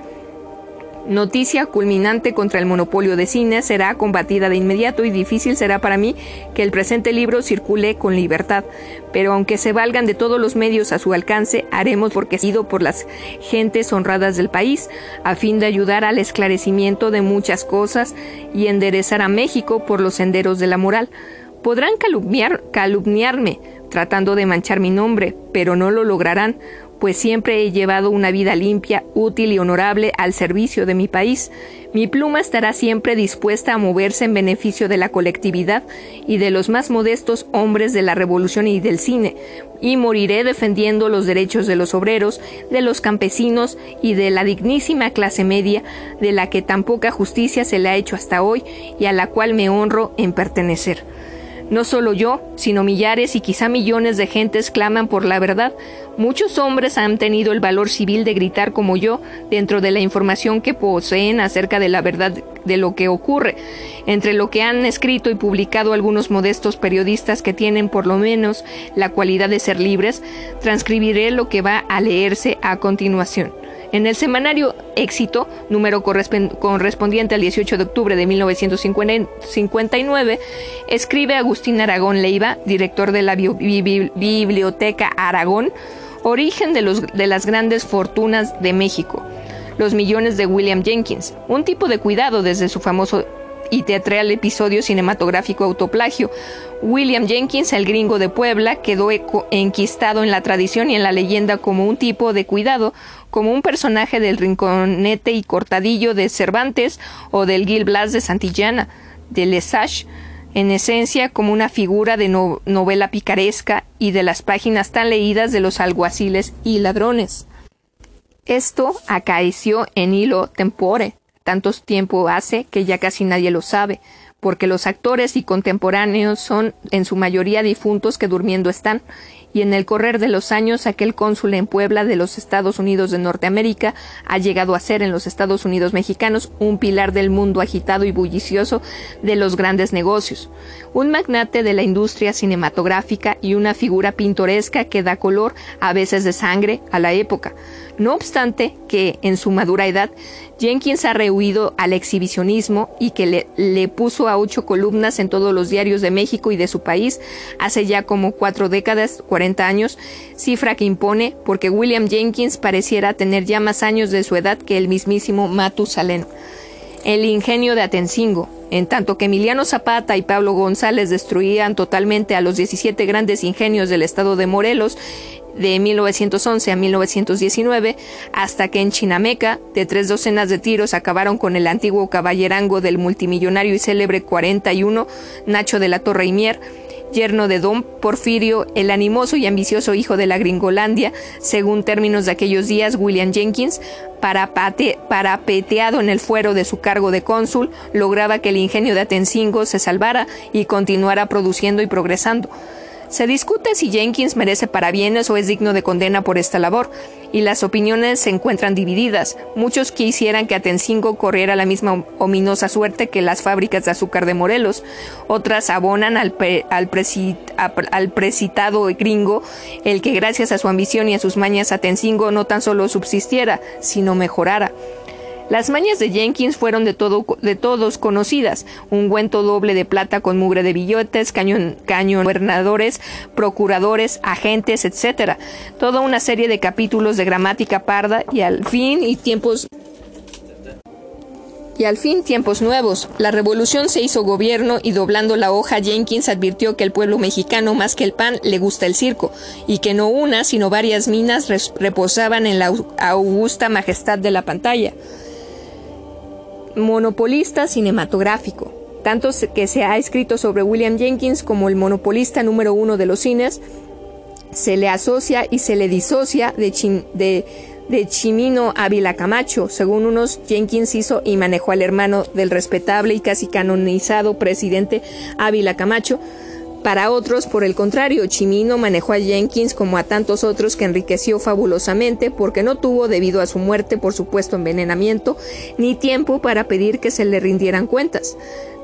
Noticia culminante contra el monopolio de cine será combatida de inmediato y difícil será para mí que el presente libro circule con libertad. Pero aunque se valgan de todos los medios a su alcance, haremos porque sido por las gentes honradas del país, a fin de ayudar al esclarecimiento de muchas cosas y enderezar a México por los senderos de la moral. Podrán calumniar, calumniarme, tratando de manchar mi nombre, pero no lo lograrán, pues siempre he llevado una vida limpia, útil y honorable al servicio de mi país. Mi pluma estará siempre dispuesta a moverse en beneficio de la colectividad y de los más modestos hombres de la revolución y del cine, y moriré defendiendo los derechos de los obreros, de los campesinos y de la dignísima clase media, de la que tan poca justicia se le ha hecho hasta hoy y a la cual me honro en pertenecer. No solo yo, sino millares y quizá millones de gentes claman por la verdad. Muchos hombres han tenido el valor civil de gritar como yo dentro de la información que poseen acerca de la verdad de lo que ocurre. Entre lo que han escrito y publicado algunos modestos periodistas que tienen por lo menos la cualidad de ser libres, transcribiré lo que va a leerse a continuación. En el semanario Éxito, número correspondiente al 18 de octubre de 1959, escribe Agustín Aragón Leiva, director de la Biblioteca Aragón, Origen de, los, de las grandes fortunas de México. Los millones de William Jenkins, un tipo de cuidado desde su famoso y teatral episodio cinematográfico autoplagio. William Jenkins, el gringo de Puebla, quedó enquistado en la tradición y en la leyenda como un tipo de cuidado, como un personaje del Rinconete y Cortadillo de Cervantes o del Gil Blas de Santillana, de Lesage, en esencia como una figura de novela picaresca y de las páginas tan leídas de los alguaciles y ladrones. Esto acaeció en hilo tempore, tantos tiempo hace que ya casi nadie lo sabe, porque los actores y contemporáneos son en su mayoría difuntos que durmiendo están, y en el correr de los años aquel cónsul en Puebla de los Estados Unidos de Norteamérica ha llegado a ser en los Estados Unidos mexicanos un pilar del mundo agitado y bullicioso de los grandes negocios, un magnate de la industria cinematográfica y una figura pintoresca que da color, a veces de sangre, a la época. No obstante que, en su madura edad, Jenkins ha rehuido al exhibicionismo y que le, le, puso a ocho columnas en todos los diarios de México y de su país hace ya como cuatro décadas, cuarenta años, cifra que impone porque William Jenkins pareciera tener ya más años de su edad que el mismísimo Matusalén. El ingenio de Atencingo, en tanto que Emiliano Zapata y Pablo González destruían totalmente a los 17 grandes ingenios del estado de Morelos, de 1911 a 1919, hasta que en Chinameca, de tres docenas de tiros, acabaron con el antiguo caballerango del multimillonario y célebre 41, Nacho de la Torre y Mier, yerno de don Porfirio, el animoso y ambicioso hijo de la Gringolandia, según términos de aquellos días, William Jenkins, parapeteado en el fuero de su cargo de cónsul, lograba que el ingenio de Atencingo se salvara y continuara produciendo y progresando. Se discute si Jenkins merece parabienes o es digno de condena por esta labor, y las opiniones se encuentran divididas. Muchos quisieran que Atencingo corriera la misma ominosa suerte que las fábricas de azúcar de Morelos. Otras abonan al, al, precitado gringo el que gracias a su ambición y a sus mañas Atencingo no tan solo subsistiera, sino mejorara. Las mañas de Jenkins fueron de, todo, de todos conocidas. Un cuento doble de plata con mugre de billetes, cañón, gobernadores, procuradores, agentes, etc. Toda una serie de capítulos de gramática parda y al fin y tiempos y al fin tiempos nuevos. La revolución se hizo gobierno y doblando la hoja Jenkins advirtió que el pueblo mexicano más que el pan le gusta el circo y que no una sino varias minas reposaban en la augusta majestad de la pantalla monopolista cinematográfico, tanto que se ha escrito sobre William Jenkins como el monopolista número uno de los cines, se le asocia y se le disocia de, de, de Chimino Ávila Camacho. Según unos, Jenkins hizo y manejó al hermano del respetable y casi canonizado presidente Ávila Camacho, para otros, por el contrario, Chimino manejó a Jenkins como a tantos otros que enriqueció fabulosamente porque no tuvo, debido a su muerte por supuesto envenenamiento, ni tiempo para pedir que se le rindieran cuentas.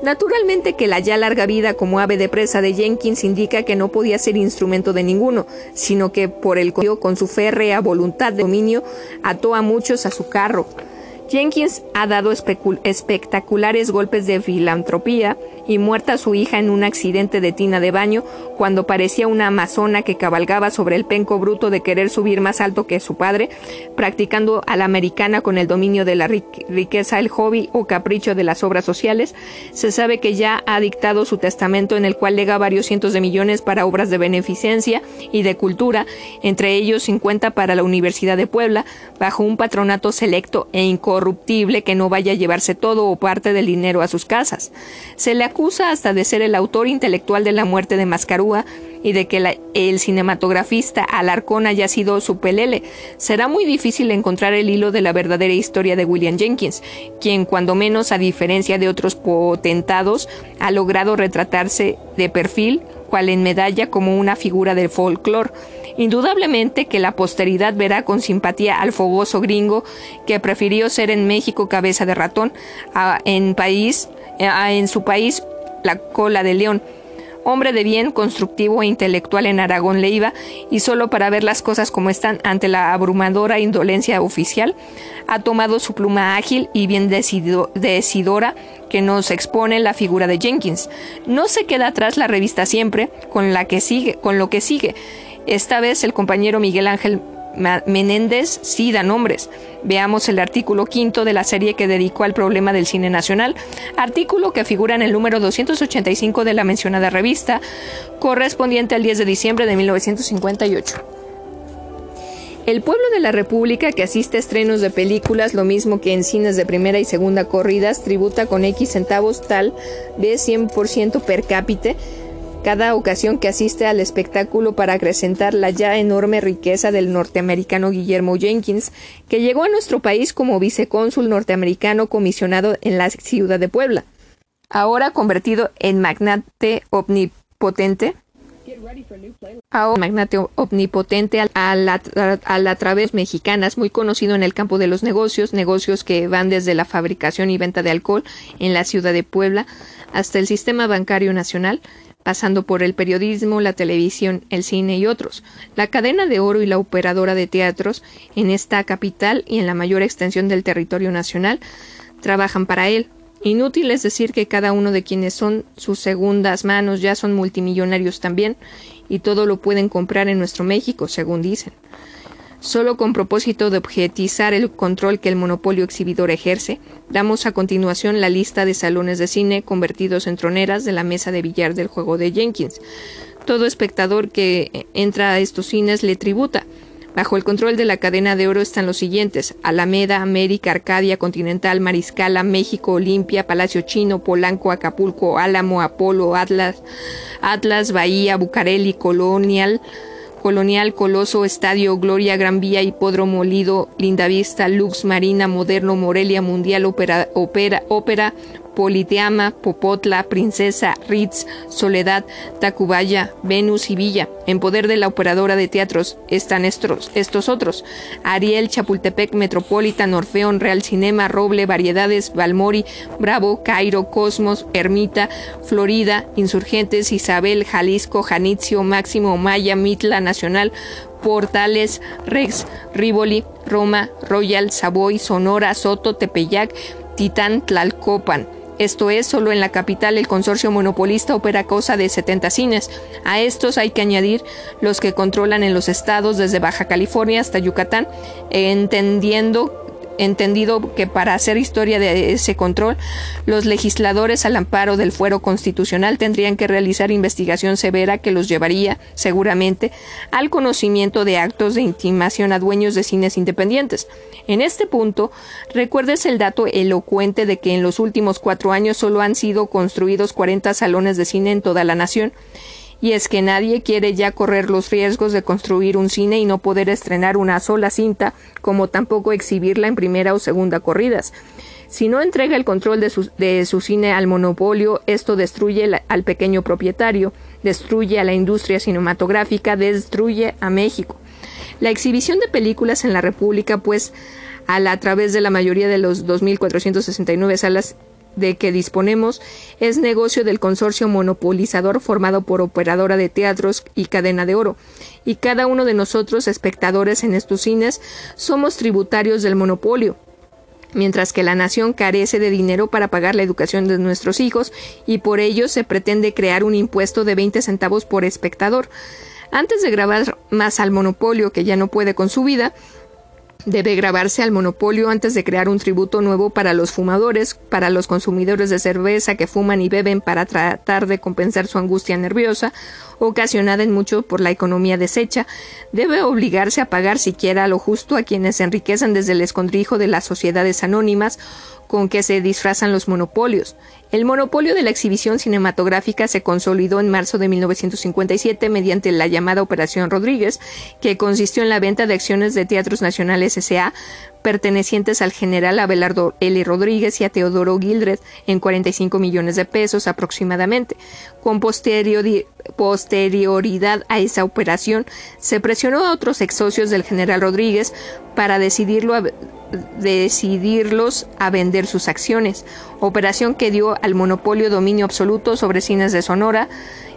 Naturalmente que la ya larga vida como ave de presa de Jenkins indica que no podía ser instrumento de ninguno, sino que por el con su férrea voluntad de dominio ató a muchos a su carro. Jenkins ha dado espectaculares golpes de filantropía y muerta su hija en un accidente de tina de baño cuando parecía una amazona que cabalgaba sobre el penco bruto de querer subir más alto que su padre, practicando a la americana con el dominio de la riqueza, el hobby o capricho de las obras sociales, se sabe que ya ha dictado su testamento en el cual lega varios cientos de millones para obras de beneficencia y de cultura, entre ellos 50 para la Universidad de Puebla, bajo un patronato selecto e incorruptible que no vaya a llevarse todo o parte del dinero a sus casas. Se le acusa hasta de ser el autor intelectual de la muerte de Mascarúa y de que el cinematografista Alarcón haya sido su pelele. Será muy difícil encontrar el hilo de la verdadera historia de William Jenkins, quien, cuando menos a diferencia de otros potentados, ha logrado retratarse de perfil, cual en medalla como una figura del folclore. Indudablemente que la posteridad verá con simpatía al fogoso gringo que prefirió ser en México cabeza de ratón, en, país, en su país la cola de león. Hombre de bien, constructivo e intelectual en Aragón Leiva, y solo para ver las cosas como están ante la abrumadora indolencia oficial, ha tomado su pluma ágil y bien decidora que nos expone la figura de Jenkins. No se queda atrás la revista siempre, con la que sigue, con lo que sigue. Esta vez el compañero Miguel Ángel Menéndez sí da nombres. Veamos el artículo quinto de la serie que dedicó al problema del cine nacional, artículo que figura en el número 285 de la mencionada revista, correspondiente al 10 de diciembre de 1958. El pueblo de la República que asiste a estrenos de películas, lo mismo que en cines de primera y segunda corridas, tributa con X centavos tal vez 100% per cápita cada ocasión que asiste al espectáculo para acrecentar la ya enorme riqueza del norteamericano Guillermo Jenkins, que llegó a nuestro país como vicecónsul norteamericano comisionado en la ciudad de Puebla. Ahora convertido en magnate omnipotente, Ahora, magnate omnipotente a la, a la través mexicanas, muy conocido en el campo de los negocios, negocios que van desde la fabricación y venta de alcohol en la ciudad de Puebla hasta el sistema bancario nacional, pasando por el periodismo, la televisión, el cine y otros. La cadena de oro y la operadora de teatros en esta capital y en la mayor extensión del territorio nacional trabajan para él. Inútil es decir que cada uno de quienes son sus segundas manos ya son multimillonarios también, y todo lo pueden comprar en nuestro México, según dicen solo con propósito de objetizar el control que el monopolio exhibidor ejerce, damos a continuación la lista de salones de cine convertidos en troneras de la mesa de billar del juego de Jenkins. Todo espectador que entra a estos cines le tributa. Bajo el control de la cadena de oro están los siguientes: Alameda, América, Arcadia, Continental, Mariscala, México, Olimpia, Palacio Chino, Polanco, Acapulco, Álamo, Apolo, Atlas, Atlas, Bahía, Bucareli, Colonial, Colonial, Coloso, Estadio, Gloria, Gran Vía, Hipódromo, Lido, Lindavista, Lux, Marina, Moderno, Morelia, Mundial, Ópera, Ópera, Ópera Politeama, Popotla, Princesa, Ritz, Soledad, Tacubaya, Venus y Villa. En poder de la operadora de teatros están estos, otros: Ariel, Chapultepec, Metropolitan, Orfeón, Real Cinema, Roble, Variedades, Balmori, Bravo, Cairo, Cosmos, Ermita, Florida, Insurgentes, Isabel, Jalisco, Janitzio, Máximo, Maya, Mitla, Nacional, Portales, Rex, Rivoli, Roma, Royal, Savoy, Sonora, Soto, Tepeyac, Titán, Tlalcopan. Esto es, solo en la capital el consorcio monopolista opera cosa de 70 cines. A estos hay que añadir los que controlan en los estados desde Baja California hasta Yucatán, entendiendo entendido que para hacer historia de ese control, los legisladores al amparo del fuero constitucional tendrían que realizar investigación severa que los llevaría, seguramente, al conocimiento de actos de intimación a dueños de cines independientes. En este punto, recuerdes el dato elocuente de que en los últimos cuatro años solo han sido construidos 40 salones de cine en toda la nación y es que nadie quiere ya correr los riesgos de construir un cine y no poder estrenar una sola cinta, como tampoco exhibirla en primera o segunda corridas. Si no entrega el control de su, de su cine al monopolio, esto destruye al pequeño propietario, destruye a la industria cinematográfica, destruye a México. La exhibición de películas en la República, pues, a, la, a través de la mayoría de los 2.469 salas de que disponemos es negocio del consorcio monopolizador formado por operadora de teatros y cadena de oro, y cada uno de nosotros, espectadores en estos cines, somos tributarios del monopolio. mientras que la nación carece de dinero para pagar la educación de nuestros hijos y por ello se pretende crear un impuesto de 20 centavos por espectador. Antes de grabar más al monopolio que ya no puede con su vida, debe grabarse al monopolio antes de crear un tributo nuevo para los fumadores, para los consumidores de cerveza que fuman y beben para tratar de compensar su angustia nerviosa, ocasionada en mucho por la economía deshecha, debe obligarse a pagar siquiera lo justo a quienes se enriquecen desde el escondrijo de las sociedades anónimas con que se disfrazan los monopolios. El monopolio de la exhibición cinematográfica se consolidó en marzo de 1957 mediante la llamada Operación Rodríguez, que consistió en la venta de acciones de Teatros Nacionales S.A. pertenecientes al general Abelardo L. Rodríguez y a Teodoro Gildred en 45 millones de pesos aproximadamente. Con posterioridad a esa operación, se presionó a otros ex socios del general Rodríguez para decidirlos a vender sus acciones, operación que dio al monopolio dominio absoluto sobre cines de Sonora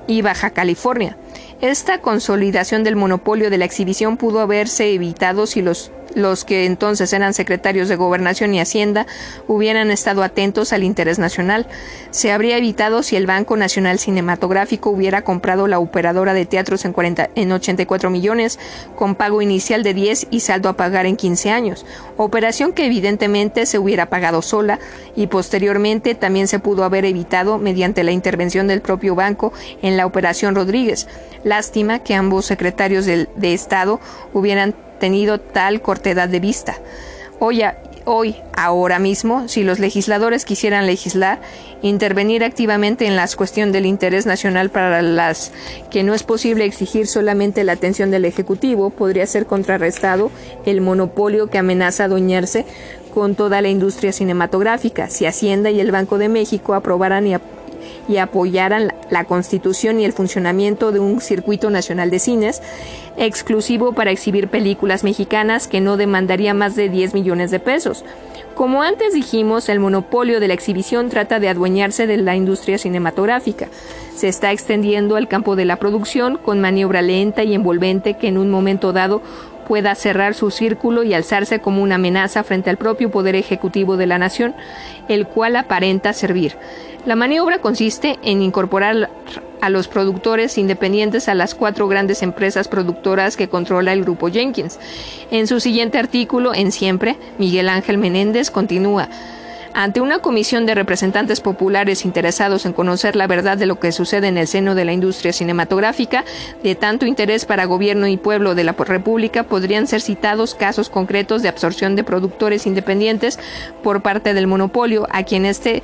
y Baja California. Esta consolidación del monopolio de la exhibición pudo haberse evitado si los los que entonces eran secretarios de Gobernación y Hacienda hubieran estado atentos al interés nacional. Se habría evitado si el Banco Nacional Cinematográfico hubiera comprado la operadora de teatros en, 40, en 84 millones, con pago inicial de 10 y saldo a pagar en 15 años, operación que evidentemente se hubiera pagado sola y posteriormente también se pudo haber evitado mediante la intervención del propio banco en la operación Rodríguez. Lástima que ambos secretarios de, de Estado hubieran tenido tal cortedad de vista. Hoy, hoy, ahora mismo, si los legisladores quisieran legislar, intervenir activamente en la cuestión del interés nacional para las que no es posible exigir solamente la atención del Ejecutivo, podría ser contrarrestado el monopolio que amenaza adueñarse con toda la industria cinematográfica si Hacienda y el Banco de México aprobaran y y apoyaran la constitución y el funcionamiento de un circuito nacional de cines exclusivo para exhibir películas mexicanas que no demandaría más de 10 millones de pesos. Como antes dijimos, el monopolio de la exhibición trata de adueñarse de la industria cinematográfica. Se está extendiendo al campo de la producción con maniobra lenta y envolvente que en un momento dado pueda cerrar su círculo y alzarse como una amenaza frente al propio poder ejecutivo de la nación, el cual aparenta servir. La maniobra consiste en incorporar a los productores independientes a las cuatro grandes empresas productoras que controla el grupo Jenkins. En su siguiente artículo, en Siempre, Miguel Ángel Menéndez continúa. Ante una comisión de representantes populares interesados en conocer la verdad de lo que sucede en el seno de la industria cinematográfica, de tanto interés para gobierno y pueblo de la República, podrían ser citados casos concretos de absorción de productores independientes por parte del monopolio, a quien este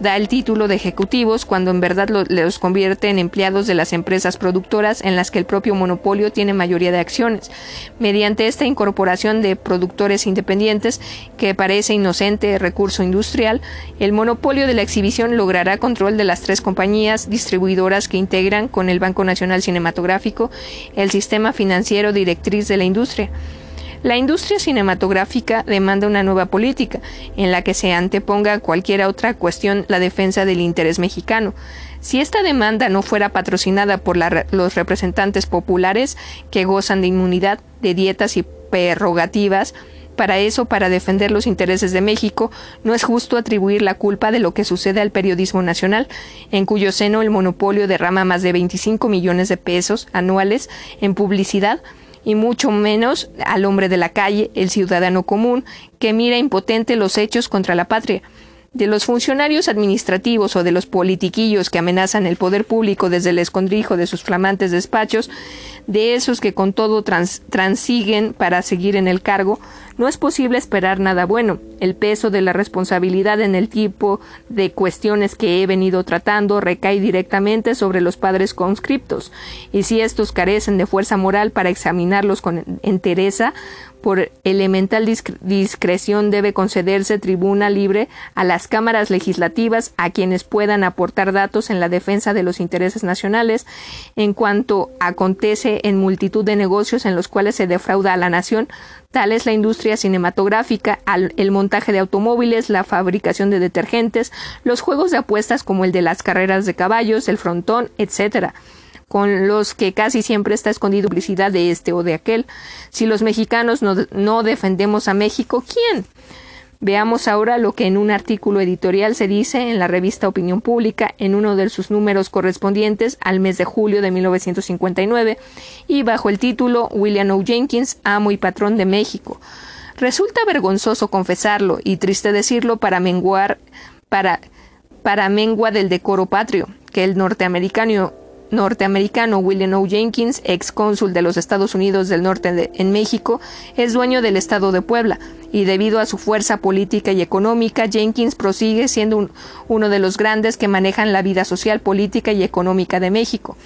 da el título de ejecutivos cuando en verdad los convierte en empleados de las empresas productoras en las que el propio monopolio tiene mayoría de acciones. Mediante esta incorporación de productores independientes, que parece inocente recurso industrial, el monopolio de la exhibición logrará control de las tres compañías distribuidoras que integran con el Banco Nacional Cinematográfico el sistema financiero directriz de la industria. La industria cinematográfica demanda una nueva política, en la que se anteponga a cualquier otra cuestión la defensa del interés mexicano. Si esta demanda no fuera patrocinada por los representantes populares que gozan de inmunidad, de dietas y prerrogativas, para eso, para defender los intereses de México, no es justo atribuir la culpa de lo que sucede al periodismo nacional, en cuyo seno el monopolio derrama más de 25 millones de pesos anuales en publicidad y mucho menos al hombre de la calle, el ciudadano común, que mira impotente los hechos contra la patria. De los funcionarios administrativos o de los politiquillos que amenazan el poder público desde el escondrijo de sus flamantes despachos, de esos que con todo transiguen para seguir en el cargo, no es posible esperar nada bueno. El peso de la responsabilidad en el tipo de cuestiones que he venido tratando recae directamente sobre los padres conscriptos, y si estos carecen de fuerza moral para examinarlos con entereza, por elemental discreción debe concederse tribuna libre a las cámaras legislativas a quienes puedan aportar datos en la defensa de los intereses nacionales en cuanto acontece en multitud de negocios en los cuales se defrauda a la nación, tal es la industria cinematográfica, el montaje de automóviles, la fabricación de detergentes, los juegos de apuestas como el de las carreras de caballos, el frontón, etcétera con los que casi siempre está escondido publicidad de este o de aquel. Si los mexicanos no, no defendemos a México, ¿quién? Veamos ahora lo que en un artículo editorial se dice en la revista Opinión Pública en uno de sus números correspondientes al mes de julio de 1959 y bajo el título William O. Jenkins, amo y patrón de México. Resulta vergonzoso confesarlo y triste decirlo para menguar para para mengua del decoro patrio, que el norteamericano norteamericano William O. Jenkins, ex cónsul de los Estados Unidos del Norte en México, es dueño del Estado de Puebla, y debido a su fuerza política y económica, Jenkins prosigue siendo uno de los grandes que manejan la vida social, política y económica de México.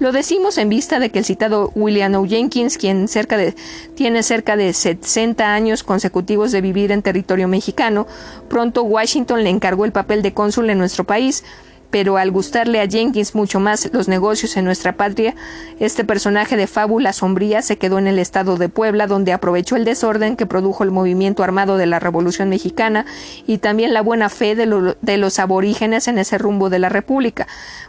Lo decimos en vista de que el citado William O. Jenkins, quien cerca de, tiene cerca de 60 años consecutivos de vivir en territorio mexicano, pronto Washington le encargó el papel de cónsul en nuestro país, pero al gustarle a Jenkins mucho más los negocios en nuestra patria, este personaje de fábula sombría se quedó en el estado de Puebla, donde aprovechó el desorden que produjo el movimiento armado de la Revolución Mexicana y también la buena fe de, de los aborígenes en ese rumbo de la República,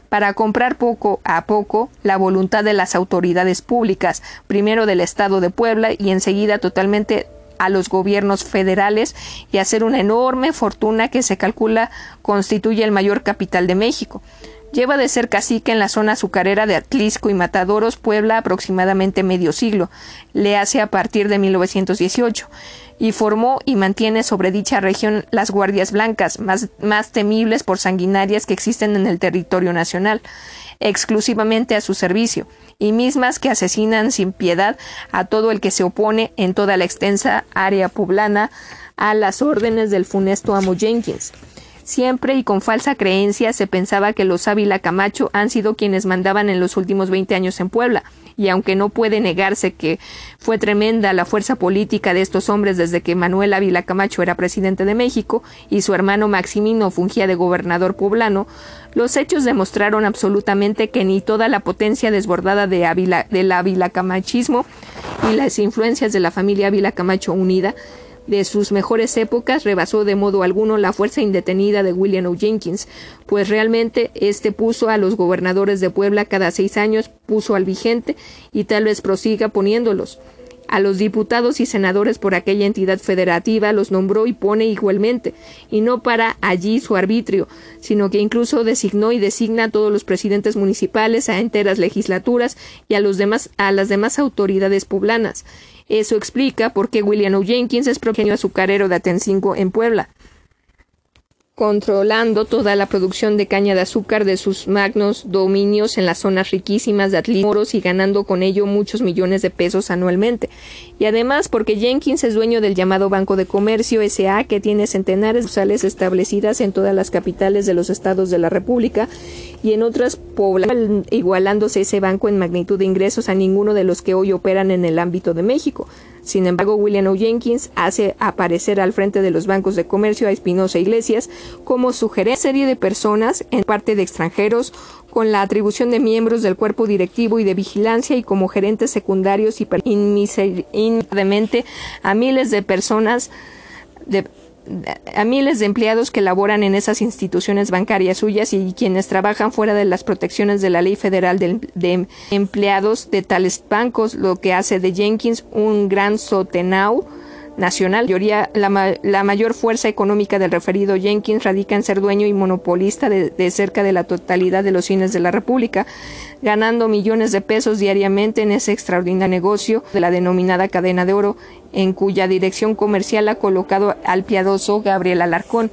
para comprar poco a poco la voluntad de las autoridades públicas, primero del estado de Puebla y enseguida totalmente a los gobiernos federales y hacer una enorme fortuna que se calcula constituye el mayor capital de México. Lleva de ser cacique en la zona azucarera de Atlisco y Matadoros, Puebla, aproximadamente medio siglo, le hace a partir de 1918, y formó y mantiene sobre dicha región las guardias blancas, más, más temibles por sanguinarias que existen en el territorio nacional, exclusivamente a su servicio y mismas que asesinan sin piedad a todo el que se opone en toda la extensa área poblana a las órdenes del funesto amo Jenkins. Siempre y con falsa creencia se pensaba que los Ávila Camacho han sido quienes mandaban en los últimos veinte años en Puebla, y aunque no puede negarse que fue tremenda la fuerza política de estos hombres desde que Manuel Ávila Camacho era presidente de México y su hermano Maximino fungía de gobernador poblano, los hechos demostraron absolutamente que ni toda la potencia desbordada de Ávila, del Ávila Camachismo y las influencias de la familia Ávila Camacho unida de sus mejores épocas rebasó de modo alguno la fuerza indetenida de William O. Jenkins, pues realmente este puso a los gobernadores de Puebla cada seis años, puso al vigente y tal vez prosiga poniéndolos. A los diputados y senadores por aquella entidad federativa los nombró y pone igualmente, y no para allí su arbitrio, sino que incluso designó y designa a todos los presidentes municipales, a enteras legislaturas y a, los demás, a las demás autoridades poblanas. Eso explica por qué William O. Jenkins es progenio azucarero de Atencingo en Puebla controlando toda la producción de caña de azúcar de sus magnos dominios en las zonas riquísimas de Atlismoros y ganando con ello muchos millones de pesos anualmente. Y además porque Jenkins es dueño del llamado Banco de Comercio S.A. que tiene centenares de sucursales establecidas en todas las capitales de los estados de la República y en otras poblaciones, igualándose ese banco en magnitud de ingresos a ninguno de los que hoy operan en el ámbito de México. Sin embargo, William O. Jenkins hace aparecer al frente de los bancos de comercio a Espinosa Iglesias como sugerente serie de personas, en parte de extranjeros, con la atribución de miembros del cuerpo directivo y de vigilancia y como gerentes secundarios y inmiseriamente a miles de personas de, a miles de empleados que laboran en esas instituciones bancarias suyas y quienes trabajan fuera de las protecciones de la ley federal de, empleados de tales bancos, lo que hace de Jenkins un gran sotenau nacional. La, la, mayor fuerza económica del referido Jenkins radica en ser dueño y monopolista de, de, cerca de la totalidad de los cines de la República, ganando millones de pesos diariamente en ese extraordinario negocio de la denominada cadena de oro, en cuya dirección comercial ha colocado al piadoso Gabriel Alarcón.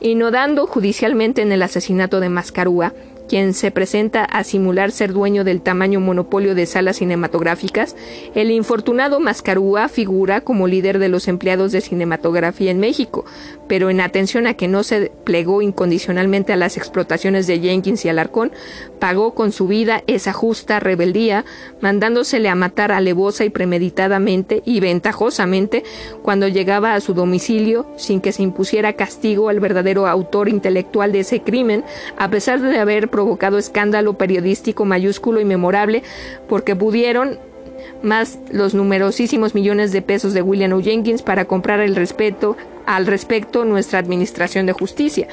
Inodando judicialmente en el asesinato de Mascarúa, quien se presenta a simular ser dueño del tamaño monopolio de salas cinematográficas, el infortunado Mascarúa figura como líder de los empleados de cinematografía en México, pero en atención a que no se plegó incondicionalmente a las explotaciones de Jenkins y Alarcón, pagó con su vida esa justa rebeldía, mandándosele a matar alevosa y premeditadamente y ventajosamente cuando llegaba a su domicilio sin que se impusiera castigo al verdadero autor intelectual de ese crimen, a pesar de haber provocado escándalo periodístico mayúsculo y memorable, porque pudieron más los numerosísimos millones de pesos de William O. Jenkins para comprar el respeto al respecto nuestra administración de justicia.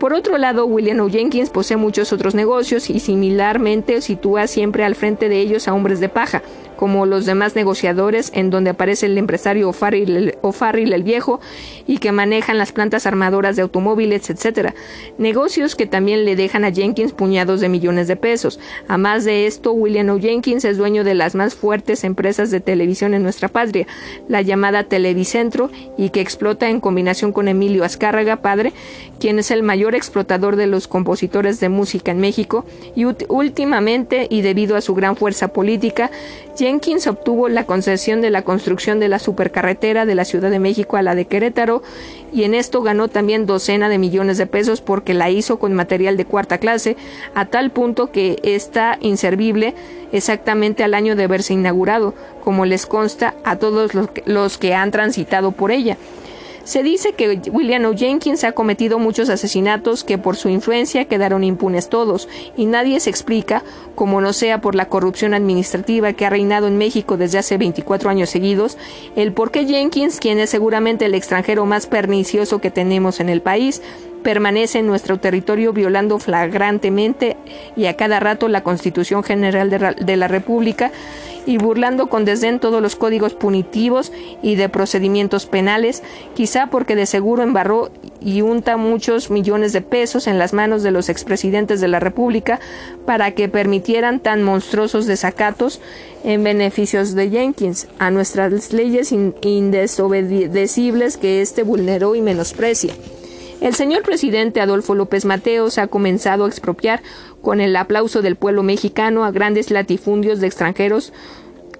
Por otro lado, William O. Jenkins posee muchos otros negocios y similarmente sitúa siempre al frente de ellos a hombres de paja, como los demás negociadores, en donde aparece el empresario O'Farrill el Viejo y que manejan las plantas armadoras de automóviles, etc. Negocios que también le dejan a Jenkins puñados de millones de pesos. A más de esto, William O. Jenkins es dueño de las más fuertes empresas de televisión en nuestra patria, la llamada Televicentro, y que explota en combinación con Emilio Azcárraga, padre, quien es el mayor explotador de los compositores de música en México, y últimamente, y debido a su gran fuerza política, Jenkins obtuvo la concesión de la construcción de la supercarretera de la Ciudad de México a la de Querétaro y en esto ganó también docena de millones de pesos porque la hizo con material de cuarta clase a tal punto que está inservible exactamente al año de haberse inaugurado, como les consta a todos los que han transitado por ella. Se dice que William O. Jenkins ha cometido muchos asesinatos que por su influencia quedaron impunes todos, y nadie se explica, como no sea por la corrupción administrativa que ha reinado en México desde hace 24 años seguidos, el por qué Jenkins, quien es seguramente el extranjero más pernicioso que tenemos en el país, permanece en nuestro territorio violando flagrantemente y a cada rato la Constitución General de, la República y burlando con desdén todos los códigos punitivos y de procedimientos penales, quizá porque de seguro embarró y unta muchos millones de pesos en las manos de los expresidentes de la República para que permitieran tan monstruosos desacatos en beneficios de Jenkins a nuestras leyes indesobedecibles que éste vulneró y menosprecia. El señor presidente Adolfo López Mateos ha comenzado a expropiar con el aplauso del pueblo mexicano a grandes latifundios de extranjeros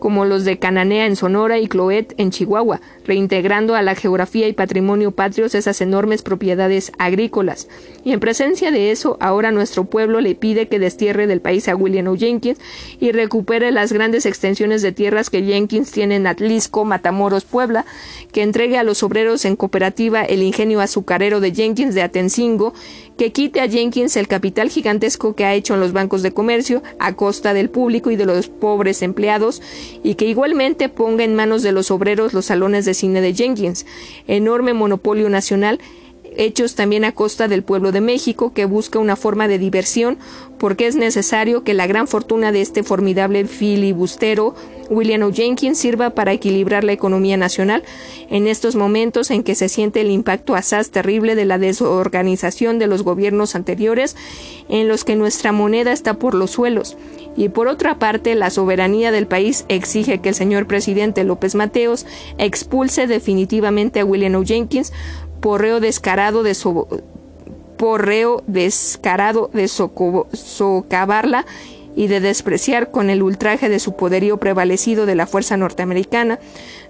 como los de Cananea en Sonora y Cloet en Chihuahua, reintegrando a la geografía y patrimonio patrios esas enormes propiedades agrícolas. Y en presencia de eso, ahora nuestro pueblo le pide que destierre del país a William O. Jenkins y recupere las grandes extensiones de tierras que Jenkins tiene en Atlisco, Matamoros, Puebla, que entregue a los obreros en cooperativa el ingenio azucarero de Jenkins de Atencingo, que quite a Jenkins el capital gigantesco que ha hecho en los bancos de comercio a costa del público y de los pobres empleados y que igualmente ponga en manos de los obreros los salones de cine de Jenkins, enorme monopolio nacional hechos también a costa del pueblo de México, que busca una forma de diversión, porque es necesario que la gran fortuna de este formidable filibustero, William O. Jenkins, sirva para equilibrar la economía nacional en estos momentos en que se siente el impacto asaz terrible de la desorganización de los gobiernos anteriores, en los que nuestra moneda está por los suelos y por otra parte la soberanía del país exige que el señor presidente López Mateos expulse definitivamente a William O. Jenkins por reo descarado de porreo descarado de socavarla y de despreciar con el ultraje de su poderío prevalecido de la fuerza norteamericana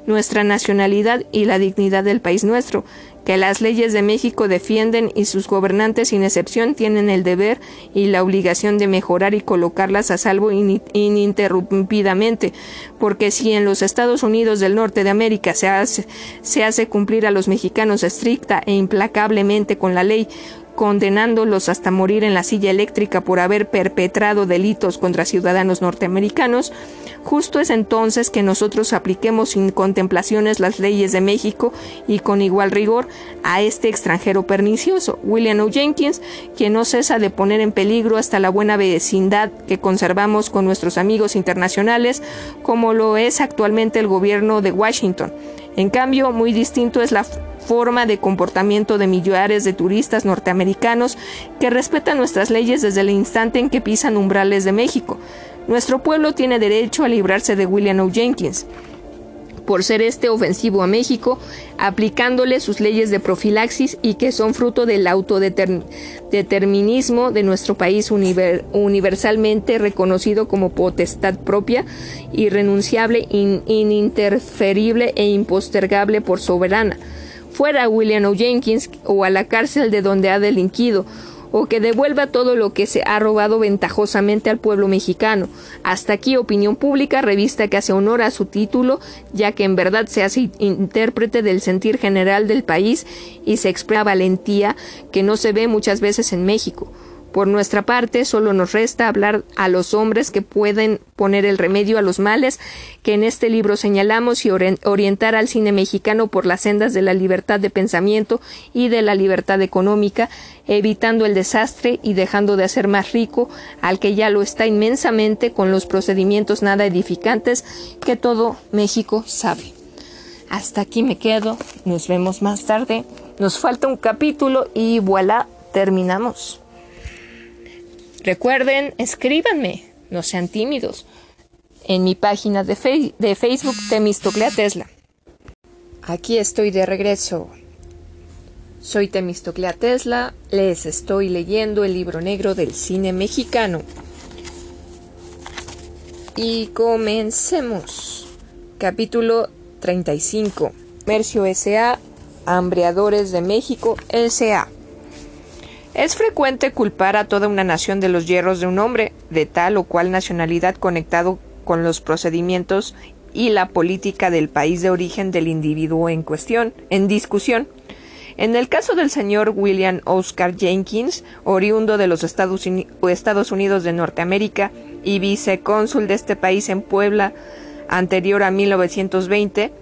nuestra nacionalidad y la dignidad del país nuestro, que las leyes de México defienden y sus gobernantes sin excepción tienen el deber y la obligación de mejorar y colocarlas a salvo ininterrumpidamente, porque si en los Estados Unidos del Norte de América se hace, cumplir a los mexicanos estricta e implacablemente con la ley, condenándolos hasta morir en la silla eléctrica por haber perpetrado delitos contra ciudadanos norteamericanos, justo es entonces que nosotros apliquemos sin contemplaciones las leyes de México y con igual rigor a este extranjero pernicioso, William O. Jenkins, quien no cesa de poner en peligro hasta la buena vecindad que conservamos con nuestros amigos internacionales, como lo es actualmente el gobierno de Washington. En cambio, muy distinto es la forma de comportamiento de millares de turistas norteamericanos que respetan nuestras leyes desde el instante en que pisan umbrales de México. Nuestro pueblo tiene derecho a librarse de William O. Jenkins por ser este ofensivo a México, aplicándole sus leyes de profilaxis y que son fruto del autodeterminismo de nuestro país universalmente reconocido como potestad propia, irrenunciable, ininterferible e impostergable por soberana fuera William O. Jenkins o a la cárcel de donde ha delinquido, o que devuelva todo lo que se ha robado ventajosamente al pueblo mexicano. Hasta aquí Opinión Pública, revista que hace honor a su título, ya que en verdad se hace intérprete del sentir general del país y se expresa valentía que no se ve muchas veces en México. Por nuestra parte, solo nos resta hablar a los hombres que pueden poner el remedio a los males que en este libro señalamos y orientar al cine mexicano por las sendas de la libertad de pensamiento y de la libertad económica, evitando el desastre y dejando de hacer más rico al que ya lo está inmensamente con los procedimientos nada edificantes que todo México sabe. Hasta aquí me quedo, nos vemos más tarde, nos falta un capítulo y voilà, terminamos. Recuerden, escríbanme, no sean tímidos, en mi página de, de Facebook Temistoclea Tesla. Aquí estoy de regreso. Soy Temistoclea Tesla, les estoy leyendo el libro negro del cine mexicano. Y comencemos. Capítulo 35. Comercio S.A. Hambreadores de México S.A. Es frecuente culpar a toda una nación de los hierros de un hombre, de tal o cual nacionalidad conectado con los procedimientos y la política del país de origen del individuo en cuestión, en discusión. En el caso del señor William Oscar Jenkins, oriundo de los Estados, Unidos de Norteamérica y vicecónsul de este país en Puebla anterior a 1920,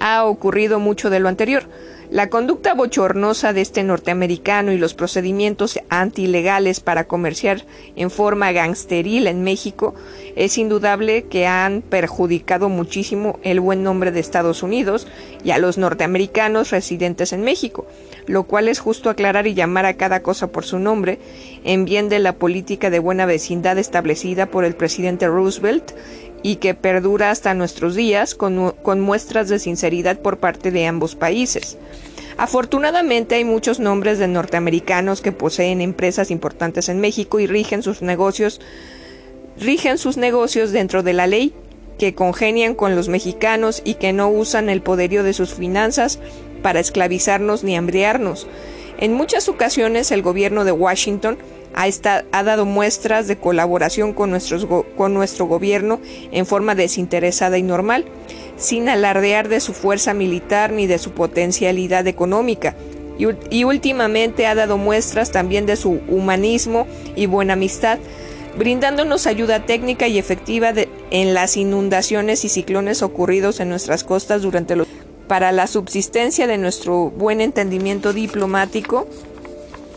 ha ocurrido mucho de lo anterior. La conducta bochornosa de este norteamericano y los procedimientos antilegales para comerciar en forma gangsteril en México es indudable que han perjudicado muchísimo el buen nombre de Estados Unidos y a los norteamericanos residentes en México, lo cual es justo aclarar y llamar a cada cosa por su nombre en bien de la política de buena vecindad establecida por el presidente Roosevelt y que perdura hasta nuestros días con, con, muestras de sinceridad por parte de ambos países. Afortunadamente hay muchos nombres de norteamericanos que poseen empresas importantes en México y rigen sus negocios rigen sus negocios dentro de la ley, que congenian con los mexicanos y que no usan el poderío de sus finanzas para esclavizarnos ni hambriarnos. En muchas ocasiones el gobierno de Washington ha, dado muestras de colaboración con, nuestro gobierno en forma desinteresada y normal, sin alardear de su fuerza militar ni de su potencialidad económica, y, últimamente ha dado muestras también de su humanismo y buena amistad, brindándonos ayuda técnica y efectiva en las inundaciones y ciclones ocurridos en nuestras costas durante los para la subsistencia de nuestro buen entendimiento diplomático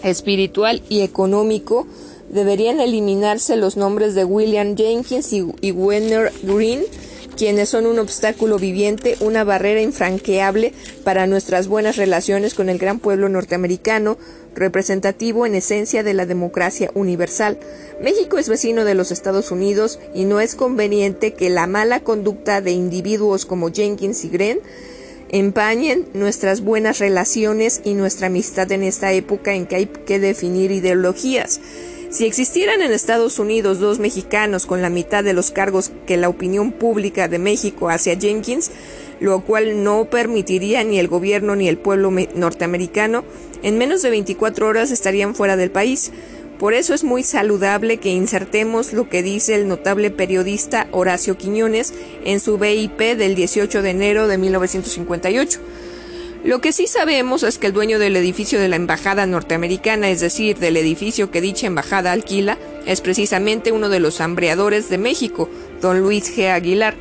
espiritual y económico, deberían eliminarse los nombres de William Jenkins y, Werner Green, quienes son un obstáculo viviente, una barrera infranqueable para nuestras buenas relaciones con el gran pueblo norteamericano, representativo en esencia de la democracia universal. México es vecino de los Estados Unidos y no es conveniente que la mala conducta de individuos como Jenkins y Green empañen nuestras buenas relaciones y nuestra amistad en esta época en que hay que definir ideologías. Si existieran en Estados Unidos dos mexicanos con la mitad de los cargos que la opinión pública de México hacia Jenkins, lo cual no permitiría ni el gobierno ni el pueblo norteamericano, en menos de 24 horas estarían fuera del país. Por eso es muy saludable que insertemos lo que dice el notable periodista Horacio Quiñones en su BIP del 18 de enero de 1958. Lo que sí sabemos es que el dueño del edificio de la embajada norteamericana, es decir, del edificio que dicha embajada alquila, es precisamente uno de los hambreadores de México, don Luis G. Aguilar.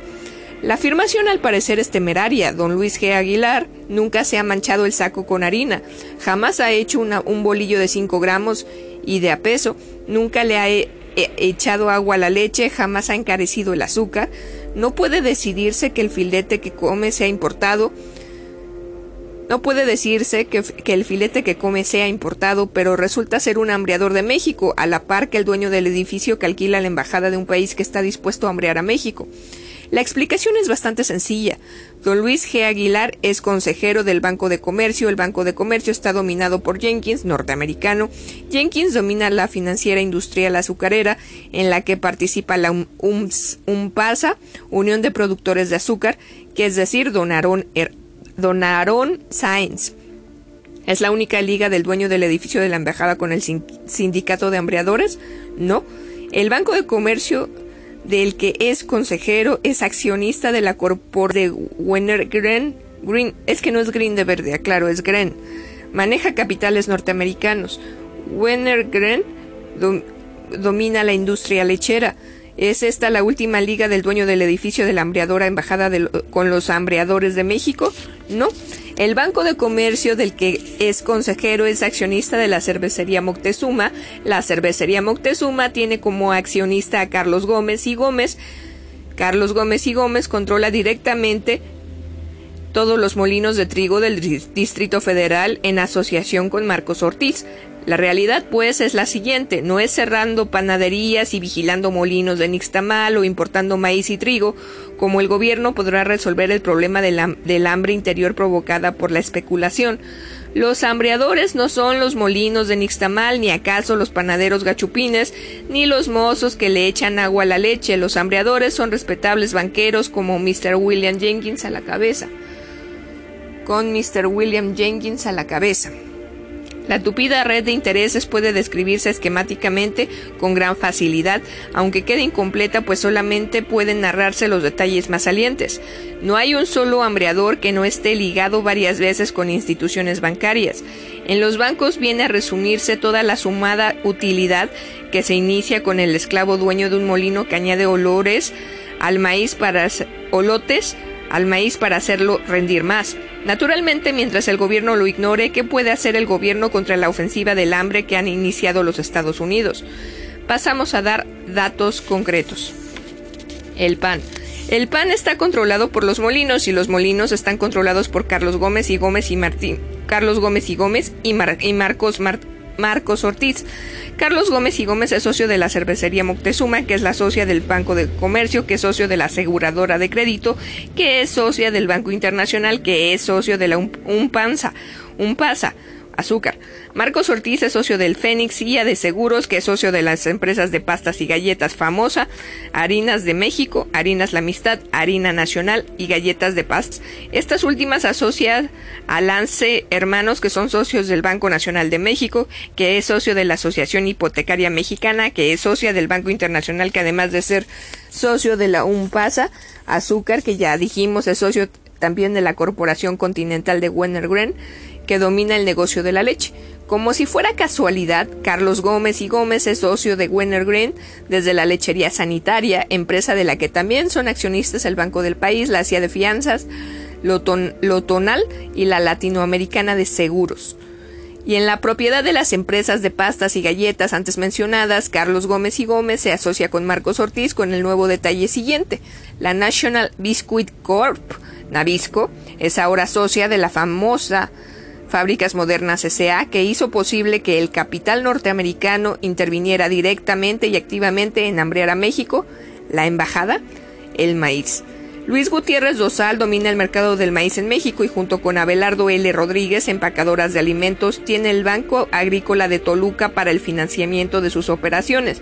La afirmación al parecer es temeraria. Don Luis G. Aguilar nunca se ha manchado el saco con harina, jamás ha hecho un bolillo de 5 gramos y de a peso, nunca le ha echado agua a la leche, jamás ha encarecido el azúcar, no puede decidirse que el filete que come sea importado, no puede decirse que, que, el filete que come sea importado, pero resulta ser un hambreador de México, a la par que el dueño del edificio que alquila la embajada de un país que está dispuesto a hambrear a México. La explicación es bastante sencilla. Don Luis G. Aguilar es consejero del Banco de Comercio. El Banco de Comercio está dominado por Jenkins, norteamericano. Jenkins domina la financiera industrial azucarera, en la que participa la UMPASA, Unión de Productores de Azúcar, que es decir, Don Aaron, er, Don Sáenz. ¿Es la única liga del dueño del edificio de la embajada con el sindicato de hambreadores? No. El Banco de Comercio del que es consejero, es accionista de la corpor de Wenner Green, Green, es que no es Green de verde, claro, es Green. Maneja capitales norteamericanos. Wenner Green domina la industria lechera. ¿Es esta la última liga del dueño del edificio de la hambreadora embajada con los hambreadores de México? No. El Banco de Comercio del que es consejero es accionista de la cervecería Moctezuma. La cervecería Moctezuma tiene como accionista a Carlos Gómez y Gómez. Carlos Gómez y Gómez controla directamente todos los molinos de trigo del Distrito Federal en asociación con Marcos Ortiz. La realidad, pues, es la siguiente: no es cerrando panaderías y vigilando molinos de nixtamal o importando maíz y trigo, como el gobierno podrá resolver el problema del hambre interior provocada por la especulación. Los hambreadores no son los molinos de nixtamal, ni acaso los panaderos gachupines, ni los mozos que le echan agua a la leche. Los hambreadores son respetables banqueros como Mr. William Jenkins a la cabeza. Con Mr. William Jenkins a la cabeza. La tupida red de intereses puede describirse esquemáticamente con gran facilidad, aunque quede incompleta pues solamente pueden narrarse los detalles más salientes. No hay un solo hambreador que no esté ligado varias veces con instituciones bancarias. En los bancos viene a resumirse toda la sumada utilidad que se inicia con el esclavo dueño de un molino que añade olores al maíz para olotes al maíz para hacerlo rendir más. Naturalmente, mientras el gobierno lo ignore, ¿qué puede hacer el gobierno contra la ofensiva del hambre que han iniciado los Estados Unidos? Pasamos a dar datos concretos. El pan. El pan está controlado por los molinos y los molinos están controlados por Carlos Gómez y Gómez y Martín. Carlos Gómez y Gómez y, y Marcos Martín Marcos Ortiz. Carlos Gómez y Gómez es socio de la cervecería Moctezuma, que es la socia del Banco de Comercio, que es socio de la aseguradora de crédito, que es socia del Banco Internacional, que es socio de la Unpanza, Unpasa, azúcar. Marcos Ortiz es socio del Fénix Guía de Seguros, que es socio de las empresas de pastas y galletas famosa, Harinas de México, Harinas La Amistad, Harina Nacional y Galletas de Paz. Estas últimas asocian a Lance Hermanos, que son socios del Banco Nacional de México, que es socio de la Asociación Hipotecaria Mexicana, que es socia del Banco Internacional, que además de ser socio de la UNPASA, Azúcar, que ya dijimos es socio también de la Corporación Continental de Wenner Gren, que domina el negocio de la leche. Como si fuera casualidad, Carlos Gómez y Gómez es socio de Wenner Green desde la lechería sanitaria, empresa de la que también son accionistas el Banco del País, la CIA de Fianzas, Lotonal y la Latinoamericana de Seguros. Y en la propiedad de las empresas de pastas y galletas antes mencionadas, Carlos Gómez y Gómez se asocia con Marcos Ortiz con el nuevo detalle siguiente. La National Biscuit Corp, Nabisco, es ahora socia de la famosa Fábricas Modernas S.A., que hizo posible que el capital norteamericano interviniera directamente y activamente en hambrear a México, la embajada, el maíz. Luis Gutiérrez Dosal domina el mercado del maíz en México y junto con Abelardo L. Rodríguez, empacadoras de alimentos, tiene el Banco Agrícola de Toluca para el financiamiento de sus operaciones.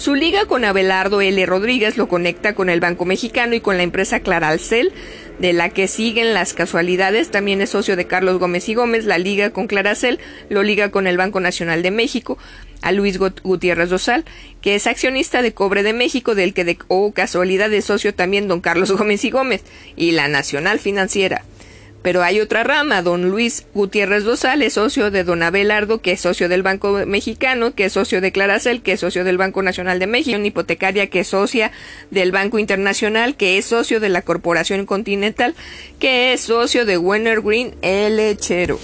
Su liga con Abelardo L. Rodríguez lo conecta con el Banco Mexicano y con la empresa Claralcel, de la que siguen las casualidades. También es socio de Carlos Gómez y Gómez, la liga con Claracel, lo liga con el Banco Nacional de México, a Luis Gutiérrez Dosal, que es accionista de Cobre de México, del que de oh, casualidad es socio también don Carlos (laughs) Gómez y Gómez, y la Nacional Financiera. Pero hay otra rama, don Luis Gutiérrez Dosal es socio de don Abelardo, que es socio del Banco Mexicano, que es socio de Claracel, que es socio del Banco Nacional de México, una hipotecaria que es socia del Banco Internacional, que es socio de la Corporación Continental, que es socio de Wenner Green, el lechero.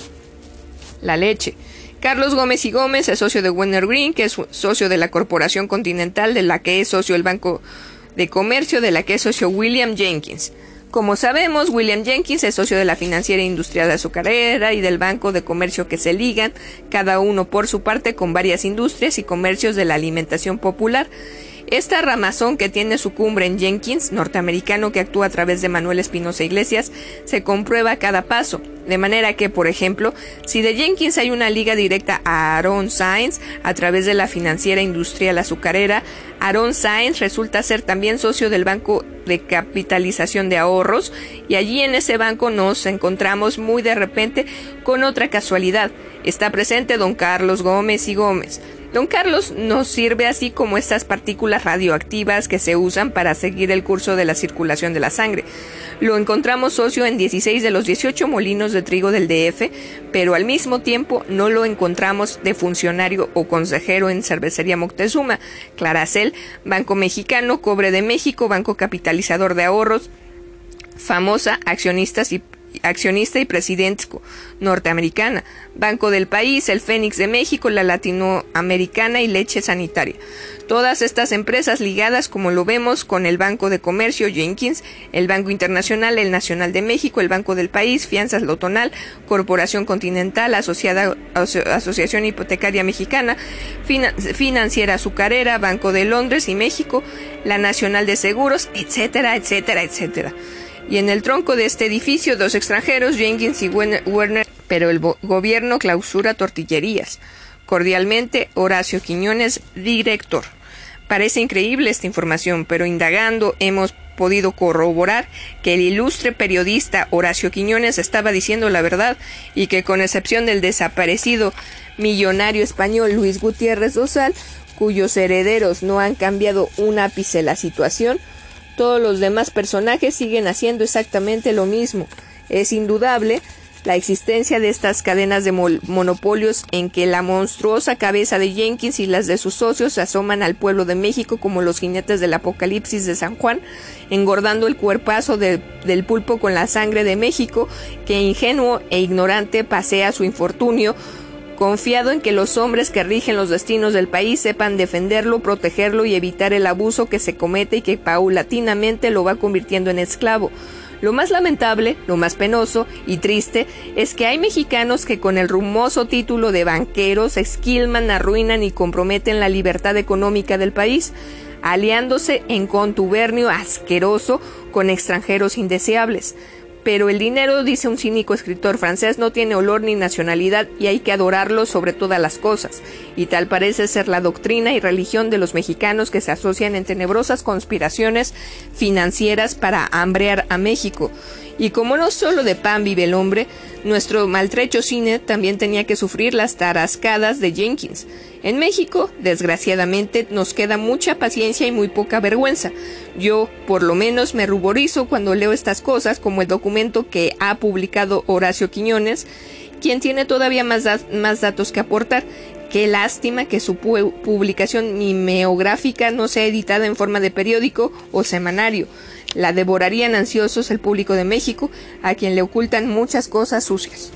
La leche. Carlos Gómez y Gómez es socio de Wenner Green, que es socio de la Corporación Continental, de la que es socio el Banco de Comercio, de la que es socio William Jenkins. Como sabemos, William Jenkins es socio de la financiera industrial azucarera y del banco de comercio que se ligan, cada uno por su parte con varias industrias y comercios de la alimentación popular. Esta ramazón que tiene su cumbre en Jenkins, norteamericano que actúa a través de Manuel Espinosa Iglesias, se comprueba a cada paso. De manera que, por ejemplo, si de Jenkins hay una liga directa a Aaron Sainz a través de la financiera industrial azucarera, Aaron Sainz resulta ser también socio del Banco de Capitalización de Ahorros y allí en ese banco nos encontramos muy de repente con otra casualidad. Está presente don Carlos Gómez y Gómez Don Carlos nos sirve así como estas partículas radioactivas que se usan para seguir el curso de la circulación de la sangre. Lo encontramos socio en 16 de los 18 molinos de trigo del DF, pero al mismo tiempo no lo encontramos de funcionario o consejero en Cervecería Moctezuma, Claracel, Banco Mexicano, Cobre de México, Banco Capitalizador de Ahorros, famosa accionistas y accionista y presidente norteamericana, Banco del País, el Fénix de México, la Latinoamericana y Leche Sanitaria. Todas estas empresas ligadas, como lo vemos, con el Banco de Comercio Jenkins, el Banco Internacional, el Nacional de México, el Banco del País, Fianzas Lotonal, Corporación Continental, Asociada, Asociación Hipotecaria Mexicana, Financiera Azucarera, Banco de Londres y México, la Nacional de Seguros, etcétera, etcétera, etcétera y en el tronco de este edificio dos extranjeros, Jenkins y Werner, pero el gobierno clausura tortillerías. Cordialmente, Horacio Quiñones, director. Parece increíble esta información, pero indagando hemos podido corroborar que el ilustre periodista Horacio Quiñones estaba diciendo la verdad y que con excepción del desaparecido millonario español Luis Gutiérrez Dosal, cuyos herederos no han cambiado un ápice la situación, todos los demás personajes siguen haciendo exactamente lo mismo. Es indudable la existencia de estas cadenas de monopolios en que la monstruosa cabeza de Jenkins y las de sus socios se asoman al pueblo de México como los jinetes del apocalipsis de San Juan, engordando el cuerpazo del pulpo con la sangre de México, que ingenuo e ignorante pasea su infortunio confiado en que los hombres que rigen los destinos del país sepan defenderlo, protegerlo y evitar el abuso que se comete y que paulatinamente lo va convirtiendo en esclavo. Lo más lamentable, lo más penoso y triste es que hay mexicanos que con el rumoso título de banqueros esquilman, arruinan y comprometen la libertad económica del país, aliándose en contubernio asqueroso con extranjeros indeseables pero el dinero, dice un cínico escritor francés, no tiene olor ni nacionalidad y hay que adorarlo sobre todas las cosas. Y tal parece ser la doctrina y religión de los mexicanos que se asocian en tenebrosas conspiraciones financieras para hambrear a México. Y como no solo de pan vive el hombre, nuestro maltrecho cine también tenía que sufrir las tarascadas de Jenkins. En México, desgraciadamente, nos queda mucha paciencia y muy poca vergüenza. Yo, por lo menos, me ruborizo cuando leo estas cosas, como el documento que ha publicado Horacio Quiñones, quien tiene todavía más, más datos que aportar. Qué lástima que su publicación mimeográfica no sea editada en forma de periódico o semanario. La devorarían ansiosos el público de México, a quien le ocultan muchas cosas sucias.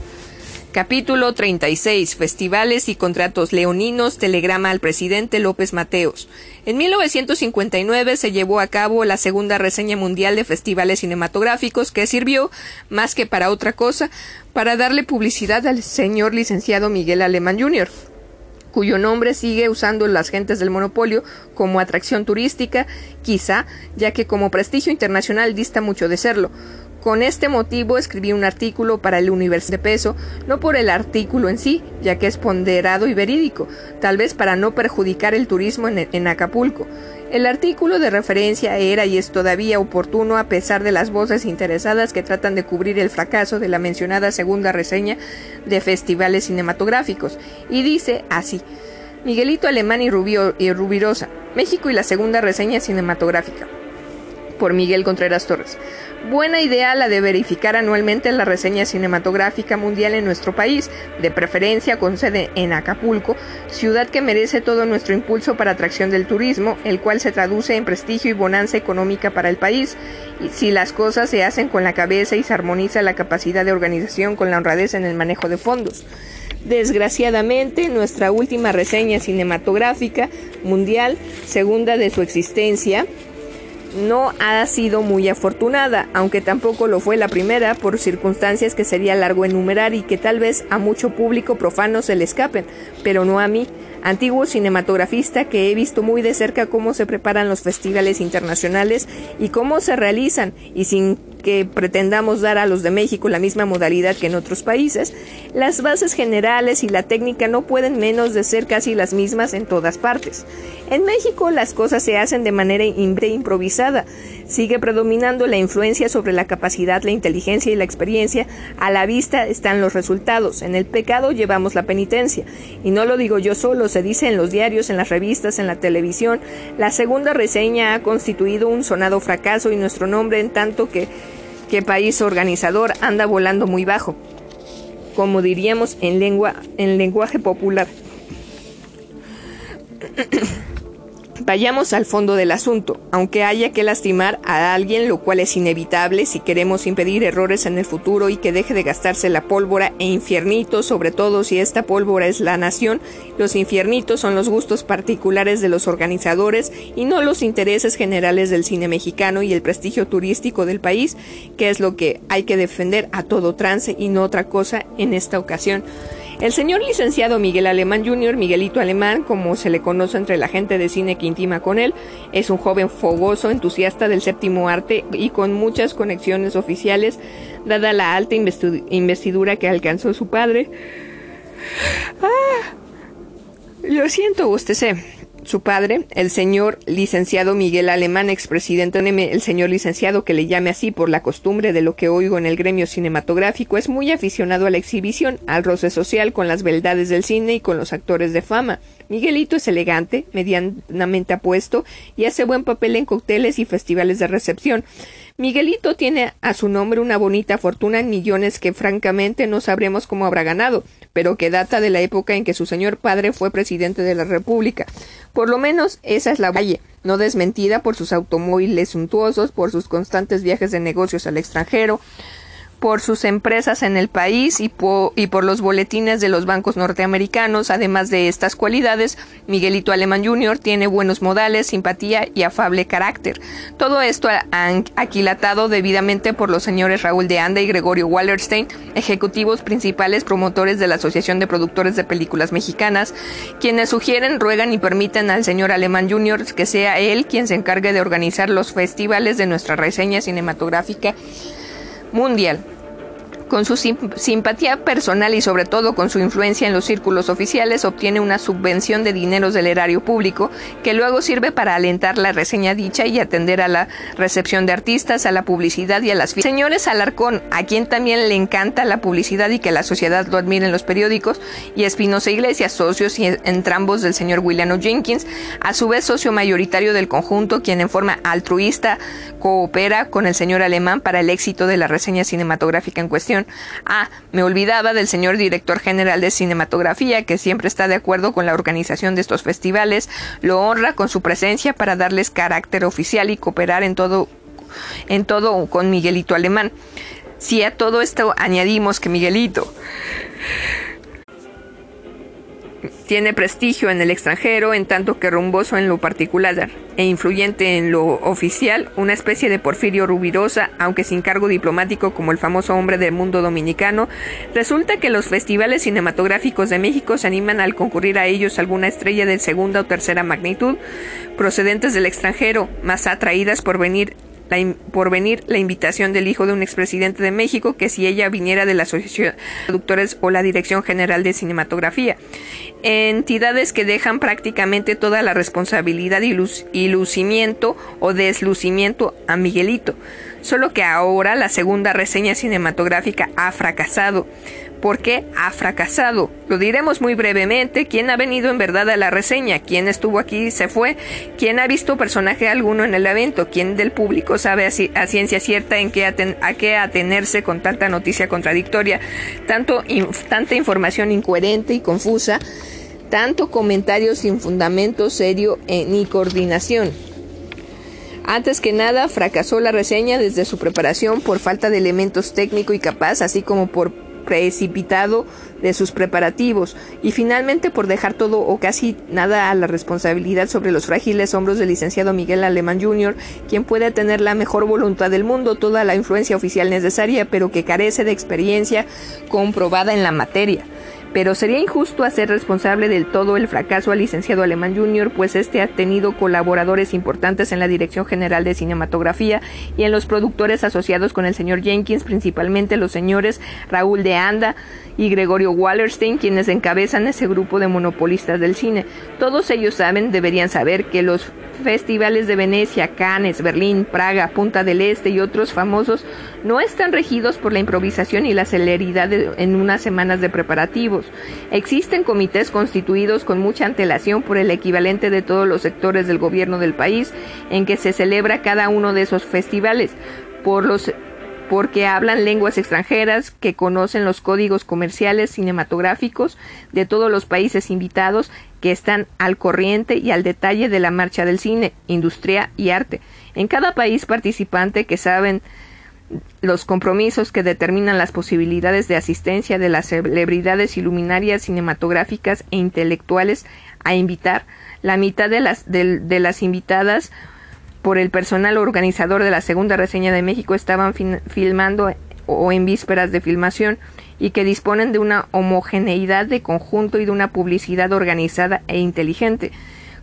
Capítulo 36. Festivales y contratos leoninos. Telegrama al presidente López Mateos. En 1959 se llevó a cabo la segunda reseña mundial de festivales cinematográficos que sirvió, más que para otra cosa, para darle publicidad al señor licenciado Miguel Alemán Jr cuyo nombre sigue usando las gentes del monopolio como atracción turística, quizá, ya que como prestigio internacional dista mucho de serlo. Con este motivo escribí un artículo para el Universo de Peso, no por el artículo en sí, ya que es ponderado y verídico, tal vez para no perjudicar el turismo en, en Acapulco. El artículo de referencia era y es todavía oportuno a pesar de las voces interesadas que tratan de cubrir el fracaso de la mencionada segunda reseña de festivales cinematográficos, y dice así. Miguelito Alemán y, Rubio, y Rubirosa, México y la segunda reseña cinematográfica, por Miguel Contreras Torres. Buena idea la de verificar anualmente la reseña cinematográfica mundial en nuestro país, de preferencia con sede en Acapulco, ciudad que merece todo nuestro impulso para atracción del turismo, el cual se traduce en prestigio y bonanza económica para el país, si las cosas se hacen con la cabeza y se armoniza la capacidad de organización con la honradez en el manejo de fondos. Desgraciadamente, nuestra última reseña cinematográfica mundial, segunda de su existencia, no ha sido muy afortunada, aunque tampoco lo fue la primera por circunstancias que sería largo enumerar y que tal vez a mucho público profano se le escapen, pero no a mí, antiguo cinematografista que he visto muy de cerca cómo se preparan los festivales internacionales y cómo se realizan, y sin que pretendamos dar a los de México la misma modalidad que en otros países, las bases generales y la técnica no pueden menos de ser casi las mismas en todas partes. En México las cosas se hacen de manera improvisada, Sigue predominando la influencia sobre la capacidad, la inteligencia y la experiencia. A la vista están los resultados. En el pecado llevamos la penitencia. Y no lo digo yo solo, se dice en los diarios, en las revistas, en la televisión. La segunda reseña ha constituido un sonado fracaso y nuestro nombre en tanto que, que país organizador anda volando muy bajo, como diríamos en, lengua, en lenguaje popular. (clears throat) Vayamos al fondo del asunto, aunque haya que lastimar a alguien, lo cual es inevitable si queremos impedir errores en el futuro y que deje de gastarse la pólvora e infiernitos, sobre todo si esta pólvora es la nación, los infiernitos son los gustos particulares de los organizadores y no los intereses generales del cine mexicano y el prestigio turístico del país, que es lo que hay que defender a todo trance y no otra cosa en esta ocasión. El señor licenciado Miguel Alemán Jr., Miguelito Alemán, como se le conoce entre la gente de cine que intima con él, es un joven fogoso, entusiasta del séptimo arte y con muchas conexiones oficiales, dada la alta investidura que alcanzó su padre. Ah, lo siento, bostecé. Su padre, el señor licenciado Miguel Alemán, expresidente, el señor licenciado que le llame así por la costumbre de lo que oigo en el gremio cinematográfico, es muy aficionado a la exhibición, al roce social con las beldades del cine y con los actores de fama. Miguelito es elegante, medianamente apuesto y hace buen papel en cócteles y festivales de recepción. Miguelito tiene a su nombre una bonita fortuna en millones que francamente no sabremos cómo habrá ganado, pero que data de la época en que su señor padre fue presidente de la República. Por lo menos esa es la valle, no desmentida por sus automóviles suntuosos, por sus constantes viajes de negocios al extranjero, por sus empresas en el país y, y, por los boletines de los bancos norteamericanos. Además de estas cualidades, Miguelito Alemán Jr. tiene buenos modales, simpatía y afable carácter. Todo esto aquilatado debidamente por los señores Raúl de Anda y Gregorio Wallerstein, ejecutivos principales promotores de la Asociación de Productores de Películas Mexicanas, quienes sugieren, ruegan y permiten al señor Alemán Jr. que sea él quien se encargue de organizar los festivales de nuestra reseña cinematográfica mundial. Con su simpatía personal y sobre todo con su influencia en los círculos oficiales, obtiene una subvención de dineros del erario público que luego sirve para alentar la reseña dicha y atender a la recepción de artistas, a la publicidad y a las Señores Alarcón, a quien también le encanta la publicidad y que la sociedad lo admire en los periódicos, y Espinosa Iglesias, socios y entrambos del señor William Jenkins, a su vez socio mayoritario del conjunto, quien en forma altruista coopera con el señor alemán para el éxito de la reseña cinematográfica en cuestión Ah, me olvidaba del señor director general de cinematografía, que siempre está de acuerdo con la organización de estos festivales, lo honra con su presencia para darles carácter oficial y cooperar en todo, en todo con Miguelito Alemán. Si a todo esto añadimos que Miguelito tiene prestigio en el extranjero, en tanto que rumboso en lo particular e influyente en lo oficial, una especie de Porfirio Rubirosa, aunque sin cargo diplomático como el famoso hombre del mundo dominicano, resulta que los festivales cinematográficos de México se animan al concurrir a ellos alguna estrella de segunda o tercera magnitud, procedentes del extranjero, más atraídas por venir por venir la invitación del hijo de un expresidente de México que si ella viniera de la Asociación de Productores o la Dirección General de Cinematografía. Entidades que dejan prácticamente toda la responsabilidad y, lucimiento o deslucimiento a Miguelito. Solo que ahora la segunda reseña cinematográfica ha fracasado. ¿Por qué ha fracasado? Lo diremos muy brevemente. ¿Quién ha venido en verdad a la reseña? ¿Quién estuvo aquí y se fue? ¿Quién ha visto personaje alguno en el evento? ¿Quién del público sabe a, ciencia cierta en qué a qué atenerse con tanta noticia contradictoria? Tanto tanta información incoherente y confusa, tanto comentarios sin fundamento serio eh, ni coordinación. Antes que nada, fracasó la reseña desde su preparación por falta de elementos técnico y capaz, así como por precipitado de sus preparativos y finalmente por dejar todo o casi nada a la responsabilidad sobre los frágiles hombros del licenciado Miguel Alemán Jr., quien puede tener la mejor voluntad del mundo, toda la influencia oficial necesaria, pero que carece de experiencia comprobada en la materia. Pero sería injusto hacer responsable del todo el fracaso al licenciado Alemán Jr., pues este ha tenido colaboradores importantes en la Dirección General de Cinematografía y en los productores asociados con el señor Jenkins, principalmente los señores Raúl de Anda y Gregorio Wallerstein, quienes encabezan ese grupo de monopolistas del cine. Todos ellos saben, deberían saber, que los festivales de Venecia, Cannes, Berlín, Praga, Punta del Este y otros famosos no están regidos por la improvisación y la celeridad en unas semanas de preparativos. Existen comités constituidos con mucha antelación por el equivalente de todos los sectores del gobierno del país en que se celebra cada uno de esos festivales por los porque hablan lenguas extranjeras, que conocen los códigos comerciales cinematográficos de todos los países invitados, que están al corriente y al detalle de la marcha del cine, industria y arte. En cada país participante que saben los compromisos que determinan las posibilidades de asistencia de las celebridades iluminarias cinematográficas e intelectuales a invitar, la mitad de las, de las invitadas por el personal organizador de la segunda reseña de México estaban filmando o en vísperas de filmación y que disponen de una homogeneidad de conjunto y de una publicidad organizada e inteligente,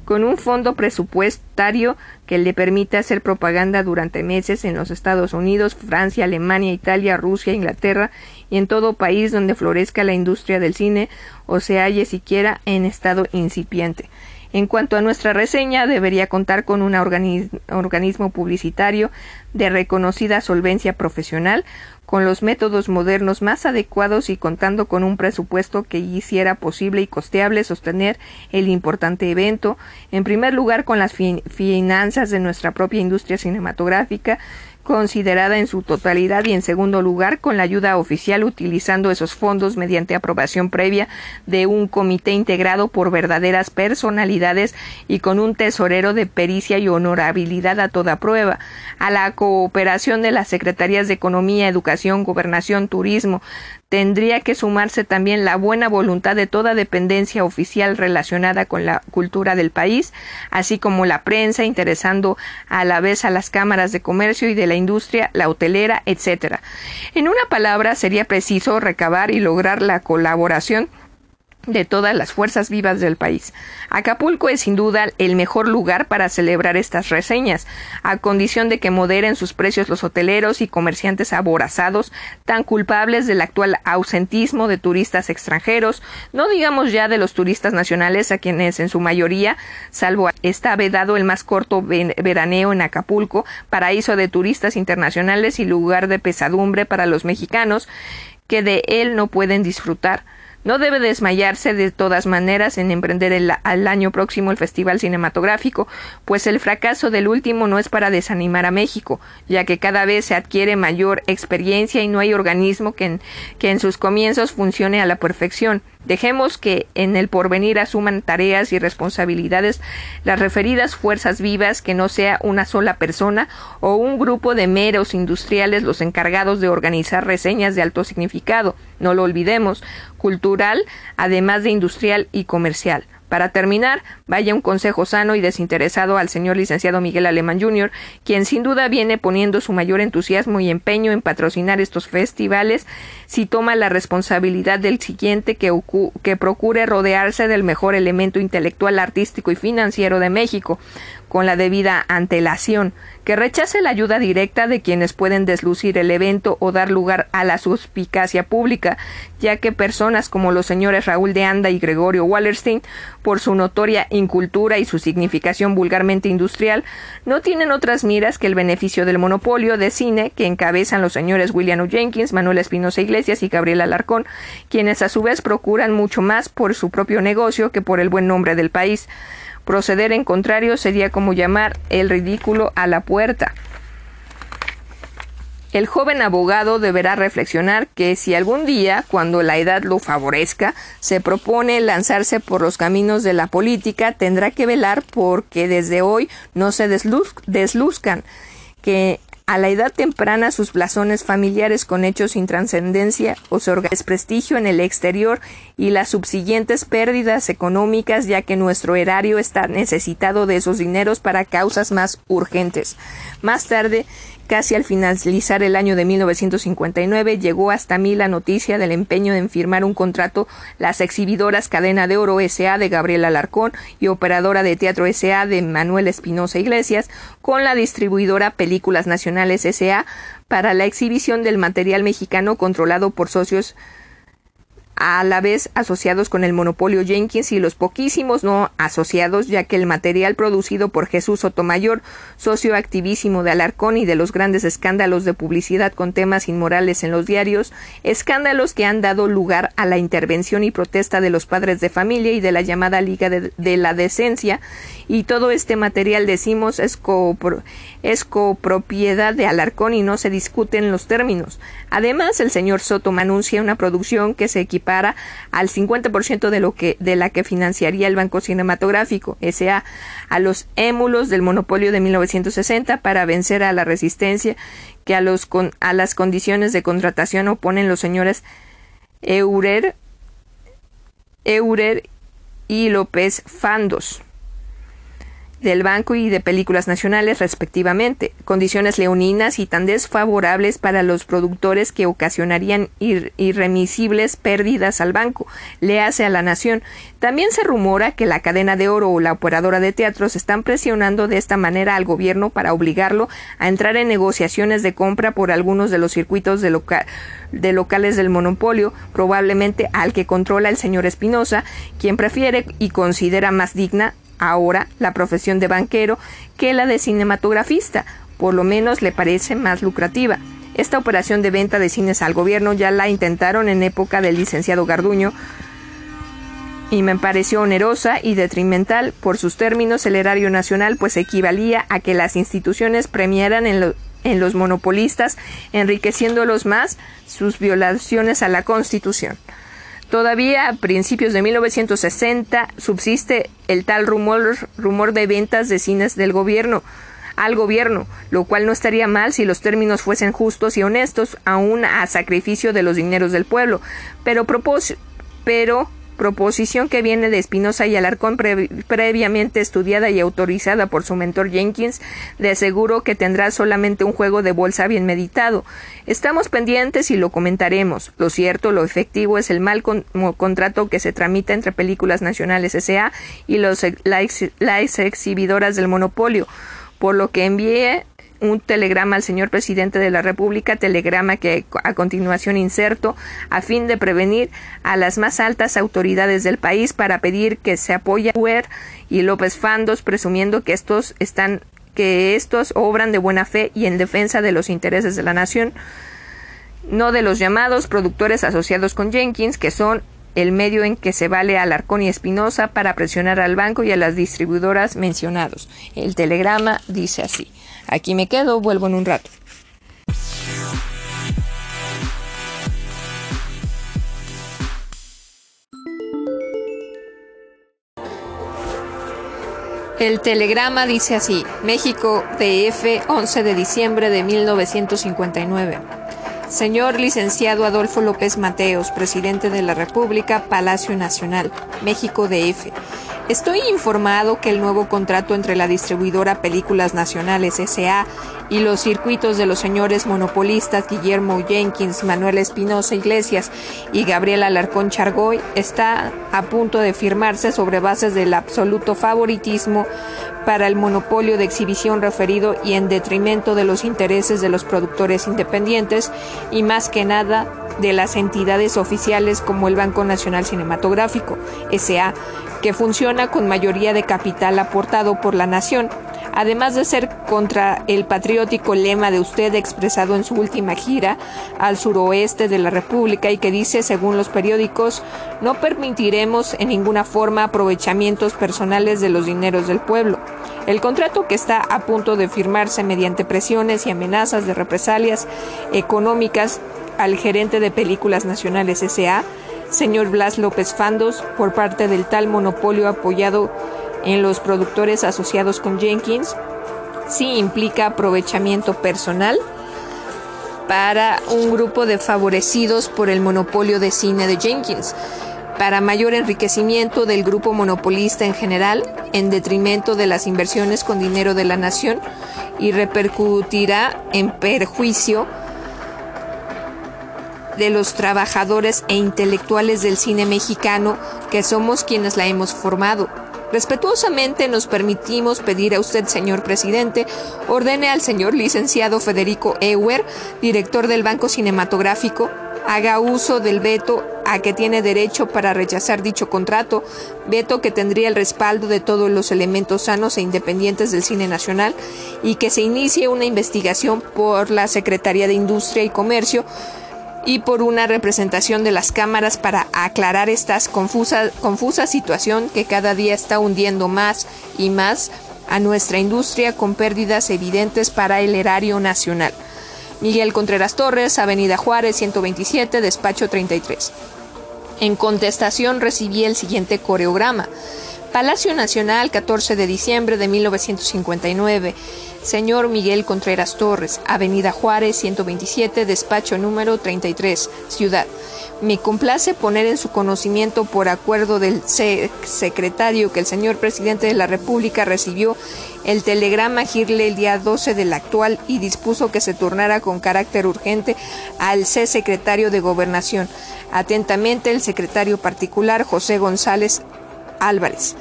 con un fondo presupuestario que le permite hacer propaganda durante meses en los Estados Unidos, Francia, Alemania, Italia, Rusia, Inglaterra y en todo país donde florezca la industria del cine o se halle siquiera en estado incipiente. En cuanto a nuestra reseña, debería contar con un organismo publicitario de reconocida solvencia profesional, con los métodos modernos más adecuados y contando con un presupuesto que hiciera posible y costeable sostener el importante evento, en primer lugar con las finanzas de nuestra propia industria cinematográfica, considerada en su totalidad y en segundo lugar con la ayuda oficial utilizando esos fondos mediante aprobación previa de un comité integrado por verdaderas personalidades y con un tesorero de pericia y honorabilidad a toda prueba, a la cooperación de las secretarías de Economía, Educación, Gobernación, Turismo, tendría que sumarse también la buena voluntad de toda dependencia oficial relacionada con la cultura del país, así como la prensa, interesando a la vez a las cámaras de comercio y de la industria, la hotelera, etc. En una palabra, sería preciso recabar y lograr la colaboración de todas las fuerzas vivas del país. Acapulco es sin duda el mejor lugar para celebrar estas reseñas, a condición de que moderen sus precios los hoteleros y comerciantes aborazados, tan culpables del actual ausentismo de turistas extranjeros, no digamos ya de los turistas nacionales a quienes en su mayoría, salvo está vedado el más corto veraneo en Acapulco, paraíso de turistas internacionales y lugar de pesadumbre para los mexicanos, que de él no pueden disfrutar no debe desmayarse de todas maneras en emprender al año próximo el Festival Cinematográfico, pues el fracaso del último no es para desanimar a México, ya que cada vez se adquiere mayor experiencia y no hay organismo que en, que en sus comienzos funcione a la perfección. Dejemos que en el porvenir asuman tareas y responsabilidades las referidas fuerzas vivas, que no sea una sola persona o un grupo de meros industriales los encargados de organizar reseñas de alto significado, no lo olvidemos, cultural, además de industrial y comercial. Para terminar, vaya un consejo sano y desinteresado al señor licenciado Miguel Alemán Jr., quien sin duda viene poniendo su mayor entusiasmo y empeño en patrocinar estos festivales, si toma la responsabilidad del siguiente que, que procure rodearse del mejor elemento intelectual, artístico y financiero de México, con la debida antelación, que rechace la ayuda directa de quienes pueden deslucir el evento o dar lugar a la suspicacia pública, ya que personas como los señores Raúl de Anda y Gregorio Wallerstein, por su notoria incultura y su significación vulgarmente industrial, no tienen otras miras que el beneficio del monopolio de cine que encabezan los señores William O. Jenkins, Manuel Espinosa Iglesias y Gabriel Alarcón, quienes a su vez procuran mucho más por su propio negocio que por el buen nombre del país. Proceder en contrario sería como llamar el ridículo a la puerta. El joven abogado deberá reflexionar que si algún día, cuando la edad lo favorezca, se propone lanzarse por los caminos de la política, tendrá que velar porque desde hoy no se desluzcan, que a la edad temprana sus blasones familiares con hechos sin trascendencia o desprestigio en el exterior y las subsiguientes pérdidas económicas ya que nuestro erario está necesitado de esos dineros para causas más urgentes. Más tarde casi al finalizar el año de 1959, llegó hasta mí la noticia del empeño en firmar un contrato las exhibidoras Cadena de Oro S.A. de Gabriela Alarcón y Operadora de Teatro S.A. de Manuel Espinosa Iglesias con la distribuidora Películas Nacionales S.A. para la exhibición del material mexicano controlado por socios a la vez asociados con el monopolio Jenkins y los poquísimos no asociados, ya que el material producido por Jesús Sotomayor, socio activísimo de Alarcón y de los grandes escándalos de publicidad con temas inmorales en los diarios, escándalos que han dado lugar a la intervención y protesta de los padres de familia y de la llamada Liga de, la Decencia, y todo este material, decimos, es, es copropiedad de Alarcón y no se discuten los términos. Además, el señor Soto anuncia una producción que se equipa para al 50% de lo que de la que financiaría el Banco Cinematográfico, S.A., a los émulos del monopolio de 1960 para vencer a la resistencia que a los a las condiciones de contratación oponen los señores Eurer Eurer y López Fandos del Banco y de Películas Nacionales, respectivamente, condiciones leoninas y tan desfavorables para los productores que ocasionarían irremisibles pérdidas al banco, le hace a la nación. También se rumora que la cadena de oro o la operadora de teatros están presionando de esta manera al gobierno para obligarlo a entrar en negociaciones de compra por algunos de los circuitos de, de locales del monopolio, probablemente al que controla el señor Espinosa, quien prefiere y considera más digna ahora la profesión de banquero que la de cinematografista, por lo menos le parece más lucrativa. Esta operación de venta de cines al gobierno ya la intentaron en época del licenciado Garduño y me pareció onerosa y detrimental por sus términos el erario nacional pues equivalía a que las instituciones premiaran en, los monopolistas enriqueciéndolos más sus violaciones a la Constitución. Todavía a principios de 1960 subsiste el tal rumor, rumor de ventas de cines del gobierno al gobierno, lo cual no estaría mal si los términos fuesen justos y honestos, aún a sacrificio de los dineros del pueblo. Pero, pero proposición que viene de Espinosa y Alarcón previamente estudiada y autorizada por su mentor Jenkins, de seguro que tendrá solamente un juego de bolsa bien meditado. Estamos pendientes y lo comentaremos. Lo cierto, lo efectivo es el mal contrato que se tramita entre Películas Nacionales S.A. y los, las exhibidoras del monopolio, por lo que envié un telegrama al señor presidente de la República, telegrama que a continuación inserto, a fin de prevenir a las más altas autoridades del país para pedir que se apoye a Uer y López Fandos, presumiendo que estos están que estos obran de buena fe y en defensa de los intereses de la nación, no de los llamados productores asociados con Jenkins, que son el medio en que se vale Alarcón y Espinosa para presionar al banco y a las distribuidoras mencionados. El telegrama dice así. Aquí me quedo, vuelvo en un rato. El telegrama dice así, México DF 11 de diciembre de 1959. Señor licenciado Adolfo López Mateos, presidente de la República, Palacio Nacional, México DF. Estoy informado que el nuevo contrato entre la distribuidora Películas Nacionales S.A. y los circuitos de los señores monopolistas Guillermo Jenkins, Manuel Espinosa Iglesias y Gabriel Alarcón Chargoy está a punto de firmarse sobre bases del absoluto favoritismo para el monopolio de exhibición referido y en detrimento de los intereses de los productores independientes y más que nada de las entidades oficiales como el Banco Nacional Cinematográfico, SA, que funciona con mayoría de capital aportado por la nación, además de ser contra el patriótico lema de usted expresado en su última gira al suroeste de la República y que dice, según los periódicos, no permitiremos en ninguna forma aprovechamientos personales de los dineros del pueblo. El contrato que está a punto de firmarse mediante presiones y amenazas de represalias económicas al gerente de Películas Nacionales S.A., señor Blas López Fandos, por parte del tal monopolio apoyado en los productores asociados con Jenkins, sí implica aprovechamiento personal para un grupo de favorecidos por el monopolio de cine de Jenkins, para mayor enriquecimiento del grupo monopolista en general, en detrimento de las inversiones con dinero de la nación y repercutirá en perjuicio de los trabajadores e intelectuales del cine mexicano que somos quienes la hemos formado. Respetuosamente nos permitimos pedir a usted, señor presidente, ordene al señor licenciado Federico Ewer, director del Banco Cinematográfico, haga uso del veto a que tiene derecho para rechazar dicho contrato, veto que tendría el respaldo de todos los elementos sanos e independientes del cine nacional, y que se inicie una investigación por la Secretaría de Industria y Comercio y por una representación de las cámaras para aclarar esta confusa, confusa situación que cada día está hundiendo más y más a nuestra industria con pérdidas evidentes para el erario nacional. Miguel Contreras Torres, Avenida Juárez 127, despacho 33. En contestación recibí el siguiente coreograma. Palacio Nacional, 14 de diciembre de 1959. Señor Miguel Contreras Torres, Avenida Juárez 127, despacho número 33, Ciudad. Me complace poner en su conocimiento por acuerdo del secretario que el señor presidente de la República recibió el telegrama Girle el día 12 del actual y dispuso que se turnara con carácter urgente al C secretario de Gobernación. Atentamente el secretario particular José González Álvarez.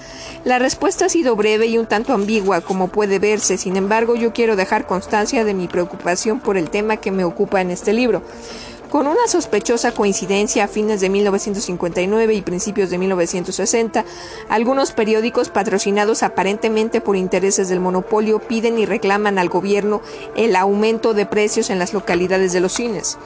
La respuesta ha sido breve y un tanto ambigua, como puede verse, sin embargo yo quiero dejar constancia de mi preocupación por el tema que me ocupa en este libro. Con una sospechosa coincidencia a fines de 1959 y principios de 1960, algunos periódicos patrocinados aparentemente por intereses del monopolio piden y reclaman al gobierno el aumento de precios en las localidades de los cines.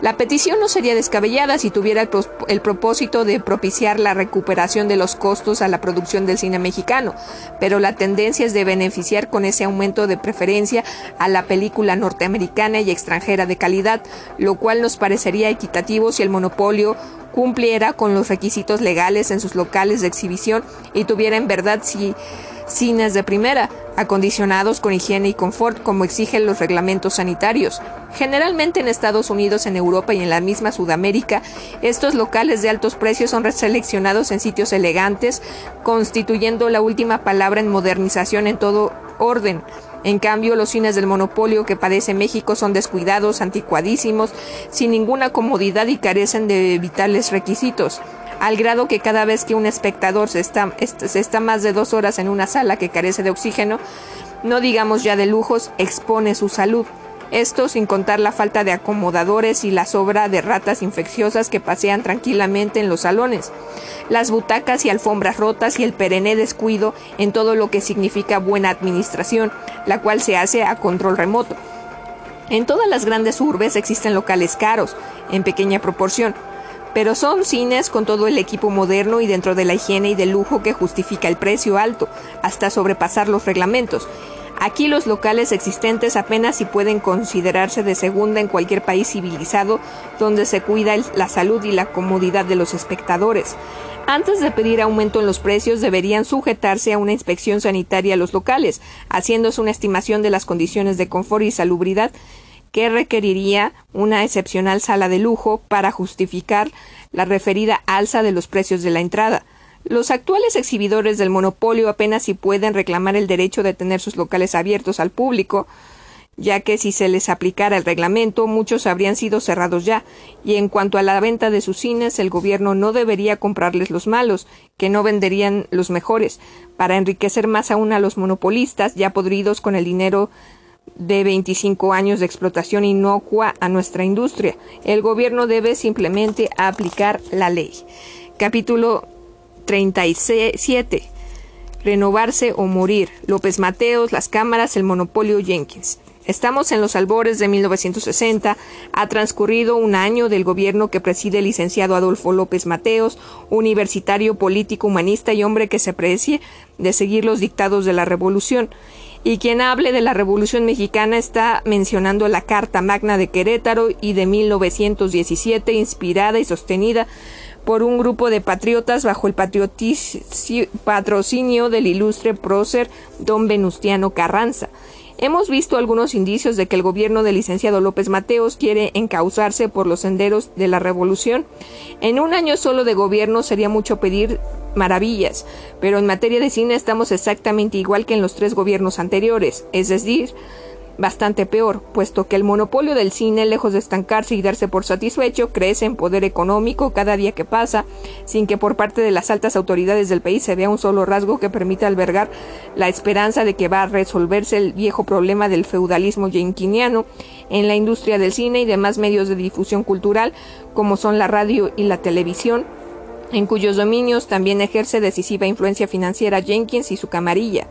La petición no sería descabellada si tuviera el, propósito de propiciar la recuperación de los costos a la producción del cine mexicano, pero la tendencia es de beneficiar con ese aumento de preferencia a la película norteamericana y extranjera de calidad, lo cual nos parecería equitativo si el monopolio cumpliera con los requisitos legales en sus locales de exhibición y tuviera en verdad si cines de primera, acondicionados con higiene y confort como exigen los reglamentos sanitarios. Generalmente en Estados Unidos, en Europa y en la misma Sudamérica, estos locales de altos precios son reseleccionados en sitios elegantes, constituyendo la última palabra en modernización en todo orden. En cambio, los cines del monopolio que padece México son descuidados, anticuadísimos, sin ninguna comodidad y carecen de vitales requisitos al grado que cada vez que un espectador se está, más de dos horas en una sala que carece de oxígeno, no digamos ya de lujos, expone su salud. Esto sin contar la falta de acomodadores y la sobra de ratas infecciosas que pasean tranquilamente en los salones, las butacas y alfombras rotas y el perenne descuido en todo lo que significa buena administración, la cual se hace a control remoto. En todas las grandes urbes existen locales caros, en pequeña proporción, pero son cines con todo el equipo moderno y dentro de la higiene y del lujo que justifica el precio alto, hasta sobrepasar los reglamentos. Aquí los locales existentes apenas si pueden considerarse de segunda en cualquier país civilizado donde se cuida la salud y la comodidad de los espectadores. Antes de pedir aumento en los precios deberían sujetarse a una inspección sanitaria a los locales, haciéndose una estimación de las condiciones de confort y salubridad que requeriría una excepcional sala de lujo para justificar la referida alza de los precios de la entrada. Los actuales exhibidores del monopolio apenas si pueden reclamar el derecho de tener sus locales abiertos al público, ya que si se les aplicara el reglamento muchos habrían sido cerrados ya, y en cuanto a la venta de sus cines el gobierno no debería comprarles los malos, que no venderían los mejores, para enriquecer más aún a los monopolistas ya podridos con el dinero de 25 años de explotación inocua a nuestra industria. El gobierno debe simplemente aplicar la ley. Capítulo 37. Renovarse o morir. López Mateos, las cámaras, el monopolio Jenkins. Estamos en los albores de 1960. Ha transcurrido un año del gobierno que preside el licenciado Adolfo López Mateos, universitario, político, humanista y hombre que se precie de seguir los dictados de la revolución y quien hable de la Revolución Mexicana está mencionando la Carta Magna de Querétaro y de 1917, inspirada y sostenida por un grupo de patriotas bajo el patrocinio del ilustre prócer don Venustiano Carranza. Hemos visto algunos indicios de que el gobierno del licenciado López Mateos quiere encauzarse por los senderos de la revolución. En un año solo de gobierno sería mucho pedir maravillas, pero en materia de cine estamos exactamente igual que en los tres gobiernos anteriores, es decir, bastante peor, puesto que el monopolio del cine, lejos de estancarse y darse por satisfecho, crece en poder económico cada día que pasa, sin que por parte de las altas autoridades del país se vea un solo rasgo que permita albergar la esperanza de que va a resolverse el viejo problema del feudalismo yanquiniano en la industria del cine y demás medios de difusión cultural, como son la radio y la televisión, en cuyos dominios también ejerce decisiva influencia financiera Jenkins y su camarilla.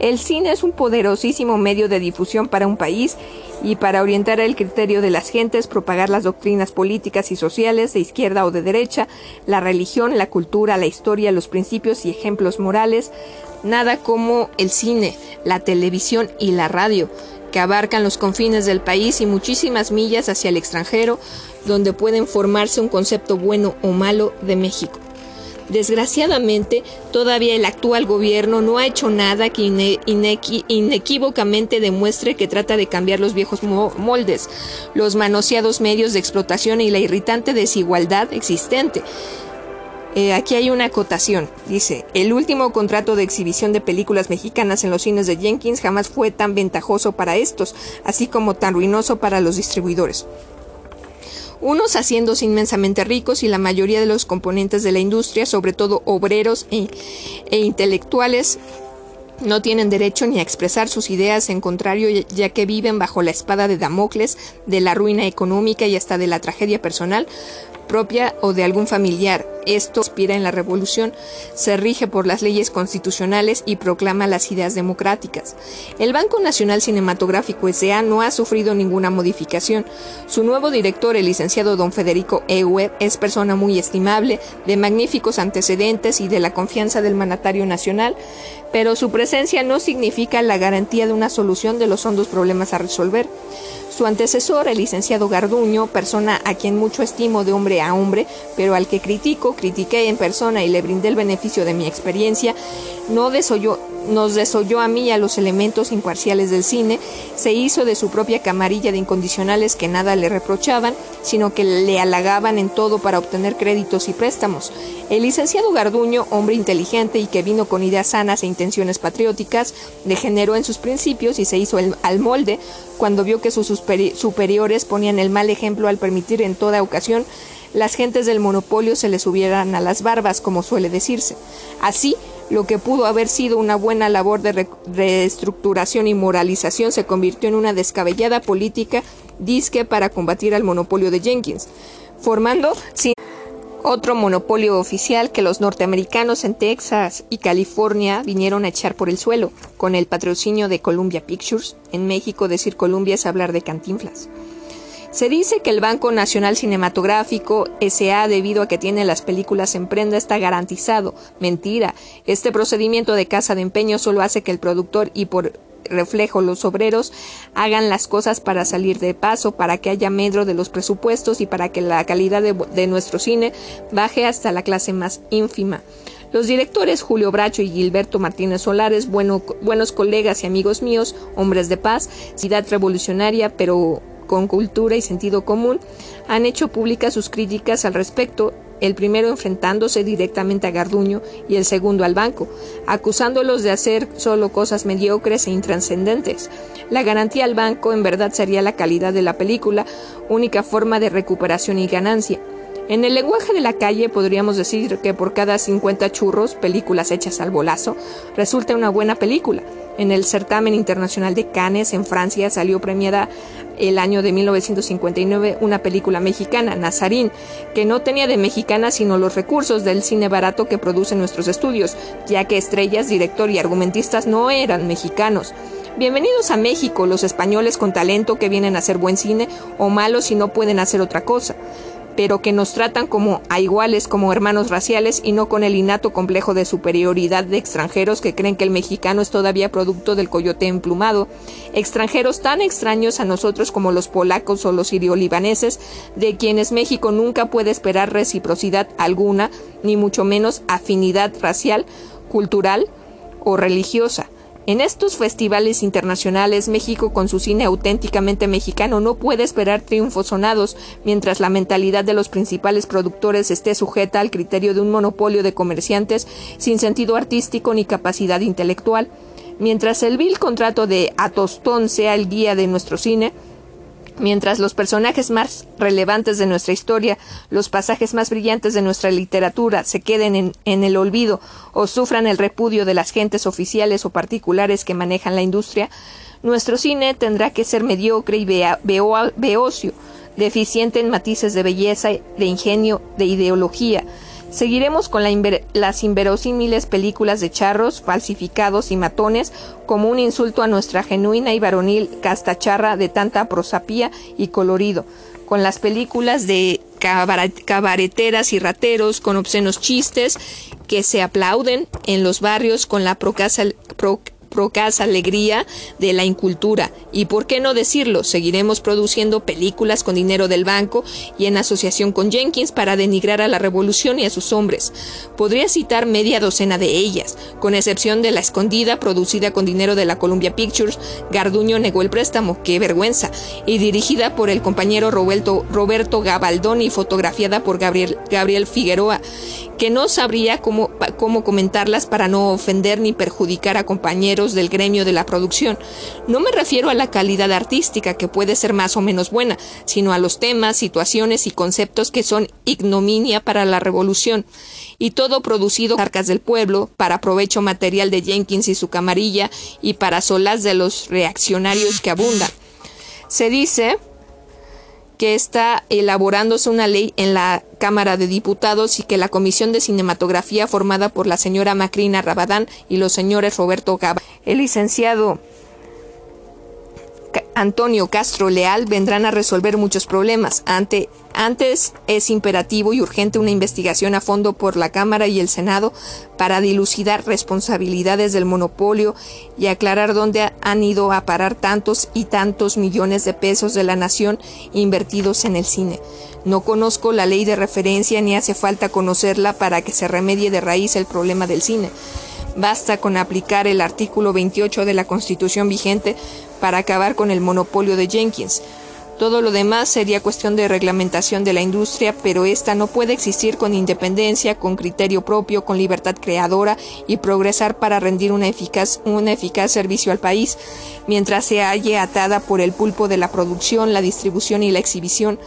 El cine es un poderosísimo medio de difusión para un país y para orientar el criterio de las gentes, propagar las doctrinas políticas y sociales de izquierda o de derecha, la religión, la cultura, la historia, los principios y ejemplos morales, nada como el cine, la televisión y la radio, que abarcan los confines del país y muchísimas millas hacia el extranjero, donde pueden formarse un concepto bueno o malo de México. Desgraciadamente, todavía el actual gobierno no ha hecho nada que inequívocamente demuestre que trata de cambiar los viejos moldes, los manoseados medios de explotación y la irritante desigualdad existente. Eh, aquí hay una acotación. Dice, el último contrato de exhibición de películas mexicanas en los cines de Jenkins jamás fue tan ventajoso para estos, así como tan ruinoso para los distribuidores unos haciéndose inmensamente ricos y la mayoría de los componentes de la industria, sobre todo obreros e, e, intelectuales, no tienen derecho ni a expresar sus ideas en contrario ya que viven bajo la espada de Damocles de la ruina económica y hasta de la tragedia personal propia o de algún familiar. Esto inspira en la revolución, se rige por las leyes constitucionales y proclama las ideas democráticas. El Banco Nacional Cinematográfico S.A. no ha sufrido ninguna modificación. Su nuevo director, el licenciado don Federico Ewer, es persona muy estimable, de magníficos antecedentes y de la confianza del mandatario nacional, pero su presencia no significa la garantía de una solución de los hondos problemas a resolver. Su antecesor, el licenciado Garduño, persona a quien mucho estimo de hombre a hombre, pero al que critico, critiqué en persona y le brindé el beneficio de mi experiencia, no desoyó, nos desoyó a mí y a los elementos imparciales del cine, se hizo de su propia camarilla de incondicionales que nada le reprochaban, sino que le halagaban en todo para obtener créditos y préstamos. El licenciado Garduño, hombre inteligente y que vino con ideas sanas e intenciones patrióticas, degeneró en sus principios y se hizo al molde cuando vio que sus superiores ponían el mal ejemplo al permitir en toda ocasión las gentes del monopolio se les subieran a las barbas, como suele decirse. Así, lo que pudo haber sido una buena labor de reestructuración y moralización se convirtió en una descabellada política disque para combatir al monopolio de Jenkins, formando otro monopolio oficial que los norteamericanos en Texas y California vinieron a echar por el suelo, con el patrocinio de Columbia Pictures. En México decir Columbia es hablar de cantinflas. Se dice que el Banco Nacional Cinematográfico SA, debido a que tiene las películas en prenda, está garantizado. Mentira. Este procedimiento de casa de empeño solo hace que el productor y por reflejo los obreros hagan las cosas para salir de paso, para que haya medro de los presupuestos y para que la calidad de, nuestro cine baje hasta la clase más ínfima. Los directores Julio Bracho y Gilberto Martínez Solares, buenos colegas y amigos míos, hombres de paz, ciudad revolucionaria, pero con cultura y sentido común, han hecho públicas sus críticas al respecto el primero enfrentándose directamente a Garduño y el segundo al banco, acusándolos de hacer solo cosas mediocres e intranscendentes. La garantía al banco en verdad sería la calidad de la película, única forma de recuperación y ganancia. En el lenguaje de la calle podríamos decir que por cada 50 churros, películas hechas al bolazo, resulta una buena película. En el certamen internacional de Cannes en Francia salió premiada el año de 1959 una película mexicana, Nazarín, que no tenía de mexicana sino los recursos del cine barato que producen nuestros estudios, ya que estrellas, director y argumentistas no eran mexicanos. Bienvenidos a México, los españoles con talento que vienen a hacer buen cine o malos si no pueden hacer otra cosa pero que nos tratan como a iguales, como hermanos raciales y no con el innato complejo de superioridad de extranjeros que creen que el mexicano es todavía producto del coyote emplumado, extranjeros tan extraños a nosotros como los polacos o los sirio-libaneses, de quienes México nunca puede esperar reciprocidad alguna, ni mucho menos afinidad racial, cultural o religiosa En estos festivales internacionales, México con su cine auténticamente mexicano no puede esperar triunfos sonados, mientras la mentalidad de los principales productores esté sujeta al criterio de un monopolio de comerciantes sin sentido artístico ni capacidad intelectual. Mientras el vil contrato de Atostón sea el guía de nuestro cine, Mientras los personajes más relevantes de nuestra historia, los pasajes más brillantes de nuestra literatura se queden en, el olvido o sufran el repudio de las gentes oficiales o particulares que manejan la industria, nuestro cine tendrá que ser mediocre y beocio, deficiente en matices de belleza, de ingenio, de ideología, Seguiremos con las inverosímiles películas de charros, falsificados y matones como un insulto a nuestra genuina y varonil castacharra de tanta prosapía y colorido, con las películas de cabareteras y rateros con obscenos chistes que se aplauden en los barrios con la procasa, procas alegría de la incultura. Y por qué no decirlo, seguiremos produciendo películas con dinero del banco y en asociación con Jenkins para denigrar a la revolución y a sus hombres. Podría citar media docena de ellas, con excepción de La Escondida, producida con dinero de la Columbia Pictures, Garduño negó el préstamo, qué vergüenza, y dirigida por el compañero Roberto, Roberto Gabaldón y fotografiada por Gabriel, Gabriel Figueroa, que no sabría cómo, cómo comentarlas para no ofender ni perjudicar a compañeros del gremio de la producción. No me refiero a la calidad artística, que puede ser más o menos buena, sino a los temas, situaciones y conceptos que son ignominia para la revolución. Y todo producido arcas del pueblo, para provecho material de Jenkins y su camarilla, y para solas de los reaccionarios que abundan. Se dice que está elaborándose una ley en la Cámara de Diputados y que la Comisión de Cinematografía formada por la señora Macrina Rabadán y los señores Roberto Gaba, el licenciado Antonio Castro Leal vendrán a resolver muchos problemas. Ante, antes es imperativo y urgente una investigación a fondo por la Cámara y el Senado para dilucidar responsabilidades del monopolio y aclarar dónde han ido a parar tantos y tantos millones de pesos de la nación invertidos en el cine. No conozco la ley de referencia ni hace falta conocerla para que se remedie de raíz el problema del cine. Basta con aplicar el artículo 28 de la Constitución vigente para acabar con el monopolio de Jenkins. Todo lo demás sería cuestión de reglamentación de la industria, pero esta no puede existir con independencia, con criterio propio, con libertad creadora y progresar para rendir un eficaz, un eficaz servicio al país, mientras se halle atada por el pulpo de la producción, la distribución y la exhibición.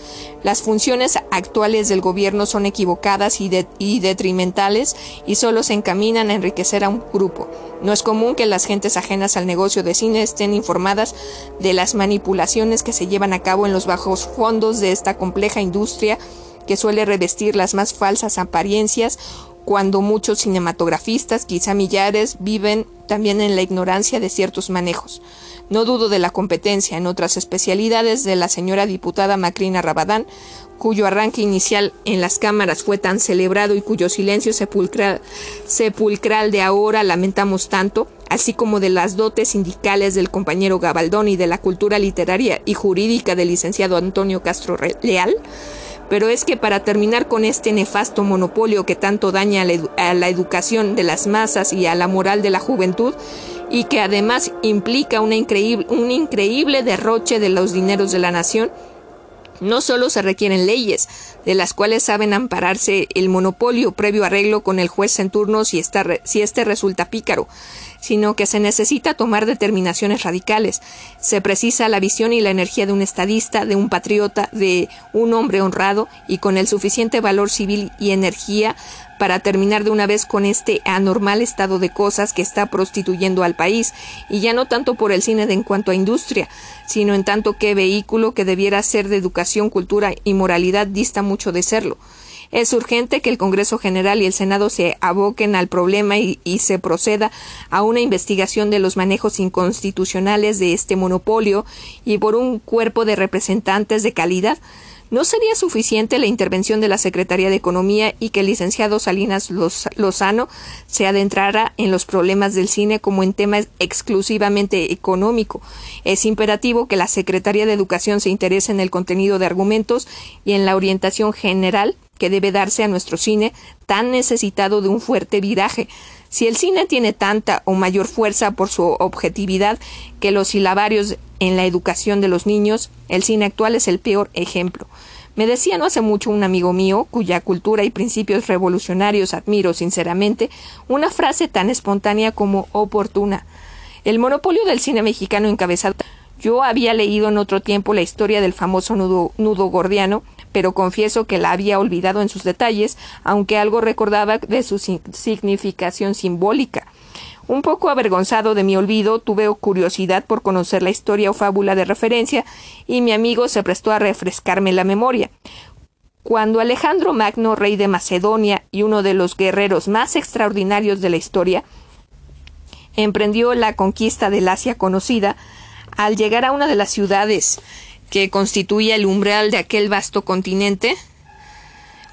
Las funciones actuales del gobierno son equivocadas y, y detrimentales y solo se encaminan a enriquecer a un grupo. No es común que las gentes ajenas al negocio de cine estén informadas de las manipulaciones que se llevan a cabo en los bajos fondos de esta compleja industria que suele revestir las más falsas apariencias cuando muchos cinematografistas, quizá millares, viven también en la ignorancia de ciertos manejos. No dudo de la competencia en otras especialidades de la señora diputada Macrina Rabadán, cuyo arranque inicial en las cámaras fue tan celebrado y cuyo silencio sepulcral, sepulcral de ahora lamentamos tanto, así como de las dotes sindicales del compañero Gabaldón y de la cultura literaria y jurídica del licenciado Antonio Castro Leal, pero es que para terminar con este nefasto monopolio que tanto daña a la, educación de las masas y a la moral de la juventud, y que además implica una increíble, un increíble derroche de los dineros de la nación, no solo se requieren leyes, de las cuales saben ampararse el monopolio previo arreglo con el juez en turno si, si este resulta pícaro, sino que se necesita tomar determinaciones radicales. Se precisa la visión y la energía de un estadista, de un patriota, de un hombre honrado y con el suficiente valor civil y energía para terminar de una vez con este anormal estado de cosas que está prostituyendo al país, y ya no tanto por el cine de en cuanto a industria, sino en tanto que vehículo que debiera ser de educación, cultura y moralidad dista mucho de serlo. Es urgente que el Congreso General y el Senado se aboquen al problema y, se proceda a una investigación de los manejos inconstitucionales de este monopolio y por un cuerpo de representantes de calidad. ¿No sería suficiente la intervención de la Secretaría de Economía y que el licenciado Salinas Lozano se adentrara en los problemas del cine como en tema exclusivamente económico? Es imperativo que la Secretaría de Educación se interese en el contenido de argumentos y en la orientación general que debe darse a nuestro cine tan necesitado de un fuerte viraje. Si el cine tiene tanta o mayor fuerza por su objetividad que los silabarios en la educación de los niños, el cine actual es el peor ejemplo. Me decía no hace mucho un amigo mío, cuya cultura y principios revolucionarios admiro sinceramente, una frase tan espontánea como oportuna. El monopolio del cine mexicano encabezado. Yo había leído en otro tiempo la historia del famoso nudo, nudo gordiano, pero confieso que la había olvidado en sus detalles, aunque algo recordaba de su significación simbólica. Un poco avergonzado de mi olvido, tuve curiosidad por conocer la historia o fábula de referencia, y mi amigo se prestó a refrescarme la memoria. Cuando Alejandro Magno, rey de Macedonia y uno de los guerreros más extraordinarios de la historia, emprendió la conquista del Asia conocida, al llegar a una de las ciudades que constituía el umbral de aquel vasto continente,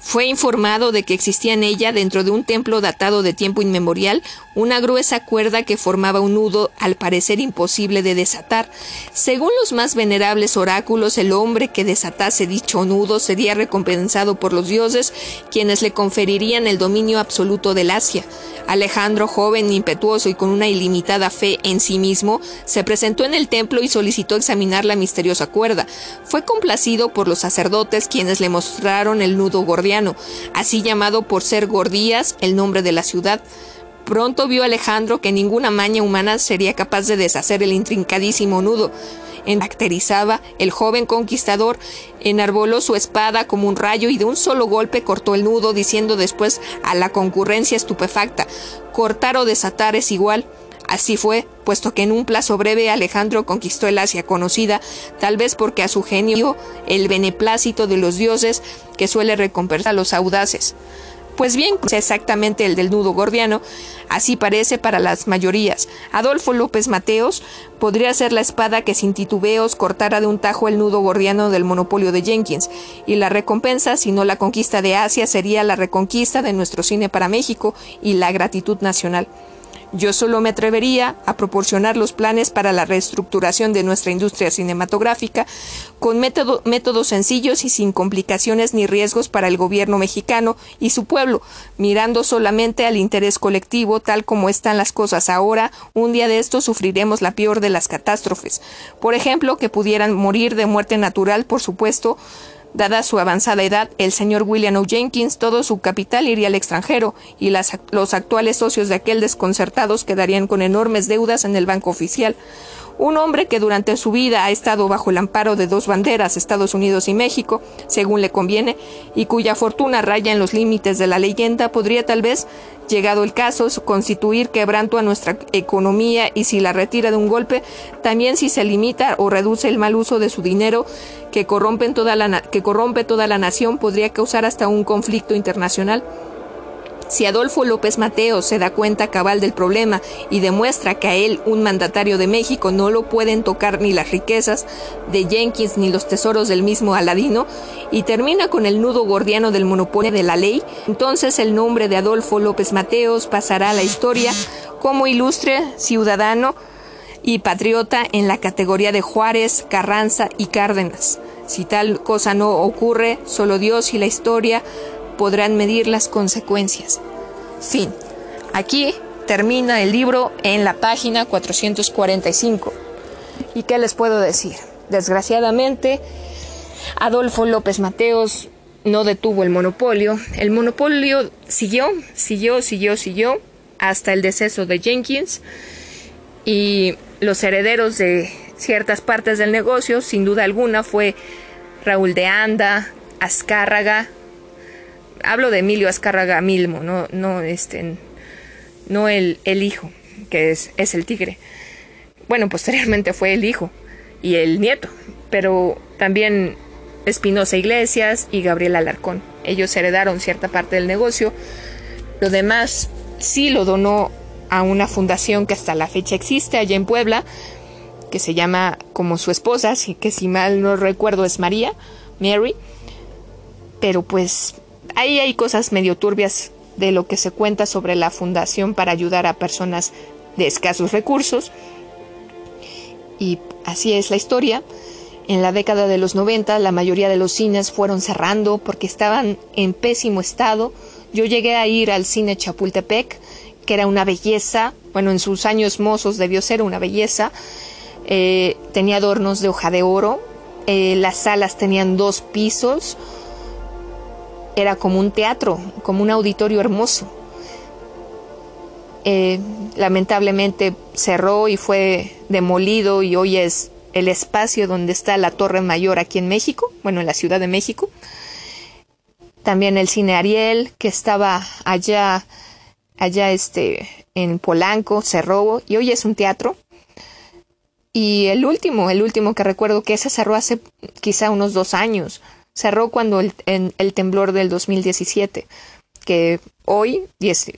fue informado de que existía en ella, dentro de un templo datado de tiempo inmemorial, una gruesa cuerda que formaba un nudo al parecer imposible de desatar. Según los más venerables oráculos, el hombre que desatase dicho nudo sería recompensado por los dioses, quienes le conferirían el dominio absoluto del Asia. Alejandro, joven, impetuoso y con una ilimitada fe en sí mismo, se presentó en el templo y solicitó examinar la misteriosa cuerda. Fue complacido por los sacerdotes quienes le mostraron el nudo gordiano, así llamado por ser Gordías, el nombre de la ciudad. Pronto vio Alejandro que ninguna maña humana sería capaz de deshacer el intrincadísimo nudo caracterizaba, el joven conquistador enarboló su espada como un rayo y de un solo golpe cortó el nudo, diciendo después a la concurrencia estupefacta cortar o desatar es igual. Así fue, puesto que en un plazo breve Alejandro conquistó el Asia conocida, tal vez porque a su genio el beneplácito de los dioses que suele recompensar a los audaces. Pues bien, es exactamente el del nudo gordiano, así parece para las mayorías. Adolfo López Mateos podría ser la espada que sin titubeos cortara de un tajo el nudo gordiano del monopolio de Jenkins, y la recompensa, si no la conquista de Asia, sería la reconquista de nuestro cine para México y la gratitud nacional. Yo solo me atrevería a proporcionar los planes para la reestructuración de nuestra industria cinematográfica con métodos sencillos y sin complicaciones ni riesgos para el gobierno mexicano y su pueblo, mirando solamente al interés colectivo tal como están las cosas ahora, un día de esto sufriremos la peor de las catástrofes. Por ejemplo, que pudieran morir de muerte natural, por supuesto, Dada su avanzada edad, el señor William O. Jenkins, todo su capital iría al extranjero y los actuales socios de aquel desconcertados quedarían con enormes deudas en el banco oficial. Un hombre que durante su vida ha estado bajo el amparo de dos banderas, Estados Unidos y México, según le conviene, y cuya fortuna raya en los límites de la leyenda, podría tal vez, llegado el caso, constituir quebranto a nuestra economía y si la retira de un golpe, también si se limita o reduce el mal uso de su dinero que, toda la, que corrompe toda la nación, podría causar hasta un conflicto internacional. Si Adolfo López Mateo se da cuenta cabal del problema y demuestra que a él, un mandatario de México, no lo pueden tocar ni las riquezas de Jenkins ni los tesoros del mismo Aladino, y termina con el nudo gordiano del monopolio de la ley, entonces el nombre de Adolfo López Mateos pasará a la historia como ilustre ciudadano y patriota en la categoría de Juárez, Carranza y Cárdenas. Si tal cosa no ocurre, solo Dios y la historia podrán medir las consecuencias. Fin. Aquí termina el libro en la página 445. ¿Y qué les puedo decir? Desgraciadamente, Adolfo López Mateos no detuvo el monopolio. El monopolio siguió, siguió, siguió, siguió hasta el deceso de Jenkins y los herederos de ciertas partes del negocio, sin duda alguna, fue Raúl de Anda, Azcárraga, hablo de Emilio Azcárraga Milmo, no, no, este, no el, el hijo, que es, es el tigre. Bueno, posteriormente fue el hijo y el nieto, pero también Espinosa Iglesias y Gabriel Alarcón. Ellos heredaron cierta parte del negocio. Lo demás sí lo donó a una fundación que hasta la fecha existe allá en Puebla, que se llama como su esposa, que si mal no recuerdo es María, Mary. Pero pues ahí hay cosas medio turbias de lo que se cuenta sobre la fundación para ayudar a personas de escasos recursos. Y así es la historia. En la década de los 90 la mayoría de los cines fueron cerrando porque estaban en pésimo estado. Yo llegué a ir al cine Chapultepec que era una belleza, bueno, en sus años mozos debió ser una belleza, eh, tenía adornos de hoja de oro, eh, las salas tenían dos pisos, era como un teatro, como un auditorio hermoso. Eh, lamentablemente cerró y fue demolido y hoy es el espacio donde está la Torre Mayor aquí en México, bueno, en la Ciudad de México. También el cine Ariel, que estaba allá, allá este, en Polanco, cerró y hoy es un teatro. Y el último, el último que recuerdo que ese cerró hace quizá unos dos años. Cerró cuando el, el temblor del 2017, que hoy,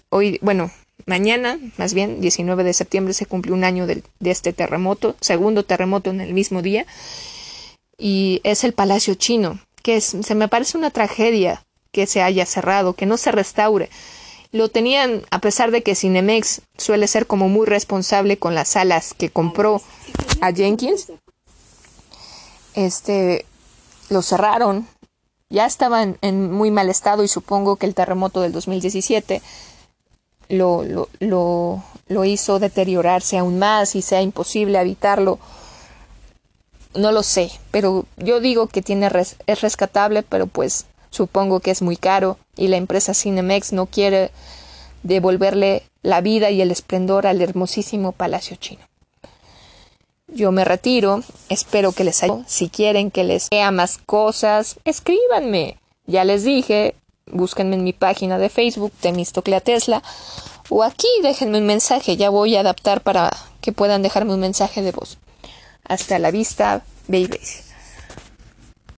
hoy, bueno, mañana, más bien, 19 de septiembre, se cumple un año de, de este terremoto, segundo terremoto en el mismo día, y es el Palacio Chino, que es, se me parece una tragedia que se haya cerrado, que no se restaure. Lo tenían, a pesar de que Cinemex suele ser como muy responsable con las salas que compró a Jenkins, este, lo cerraron. Ya estaban en muy mal estado y supongo que el terremoto del 2017 lo, lo, lo, lo hizo deteriorarse aún más y sea imposible evitarlo. No lo sé, pero yo digo que tiene es rescatable, pero pues supongo que es muy caro y la empresa Cinemex no quiere devolverle la vida y el esplendor al hermosísimo Palacio Chino. Yo me retiro, espero que les ayude. Si quieren que les lea más cosas, escríbanme. Ya les dije, búsquenme en mi página de Facebook, Temistoclea Tesla, o aquí déjenme un mensaje, ya voy a adaptar para que puedan dejarme un mensaje de voz. Hasta la vista, babies.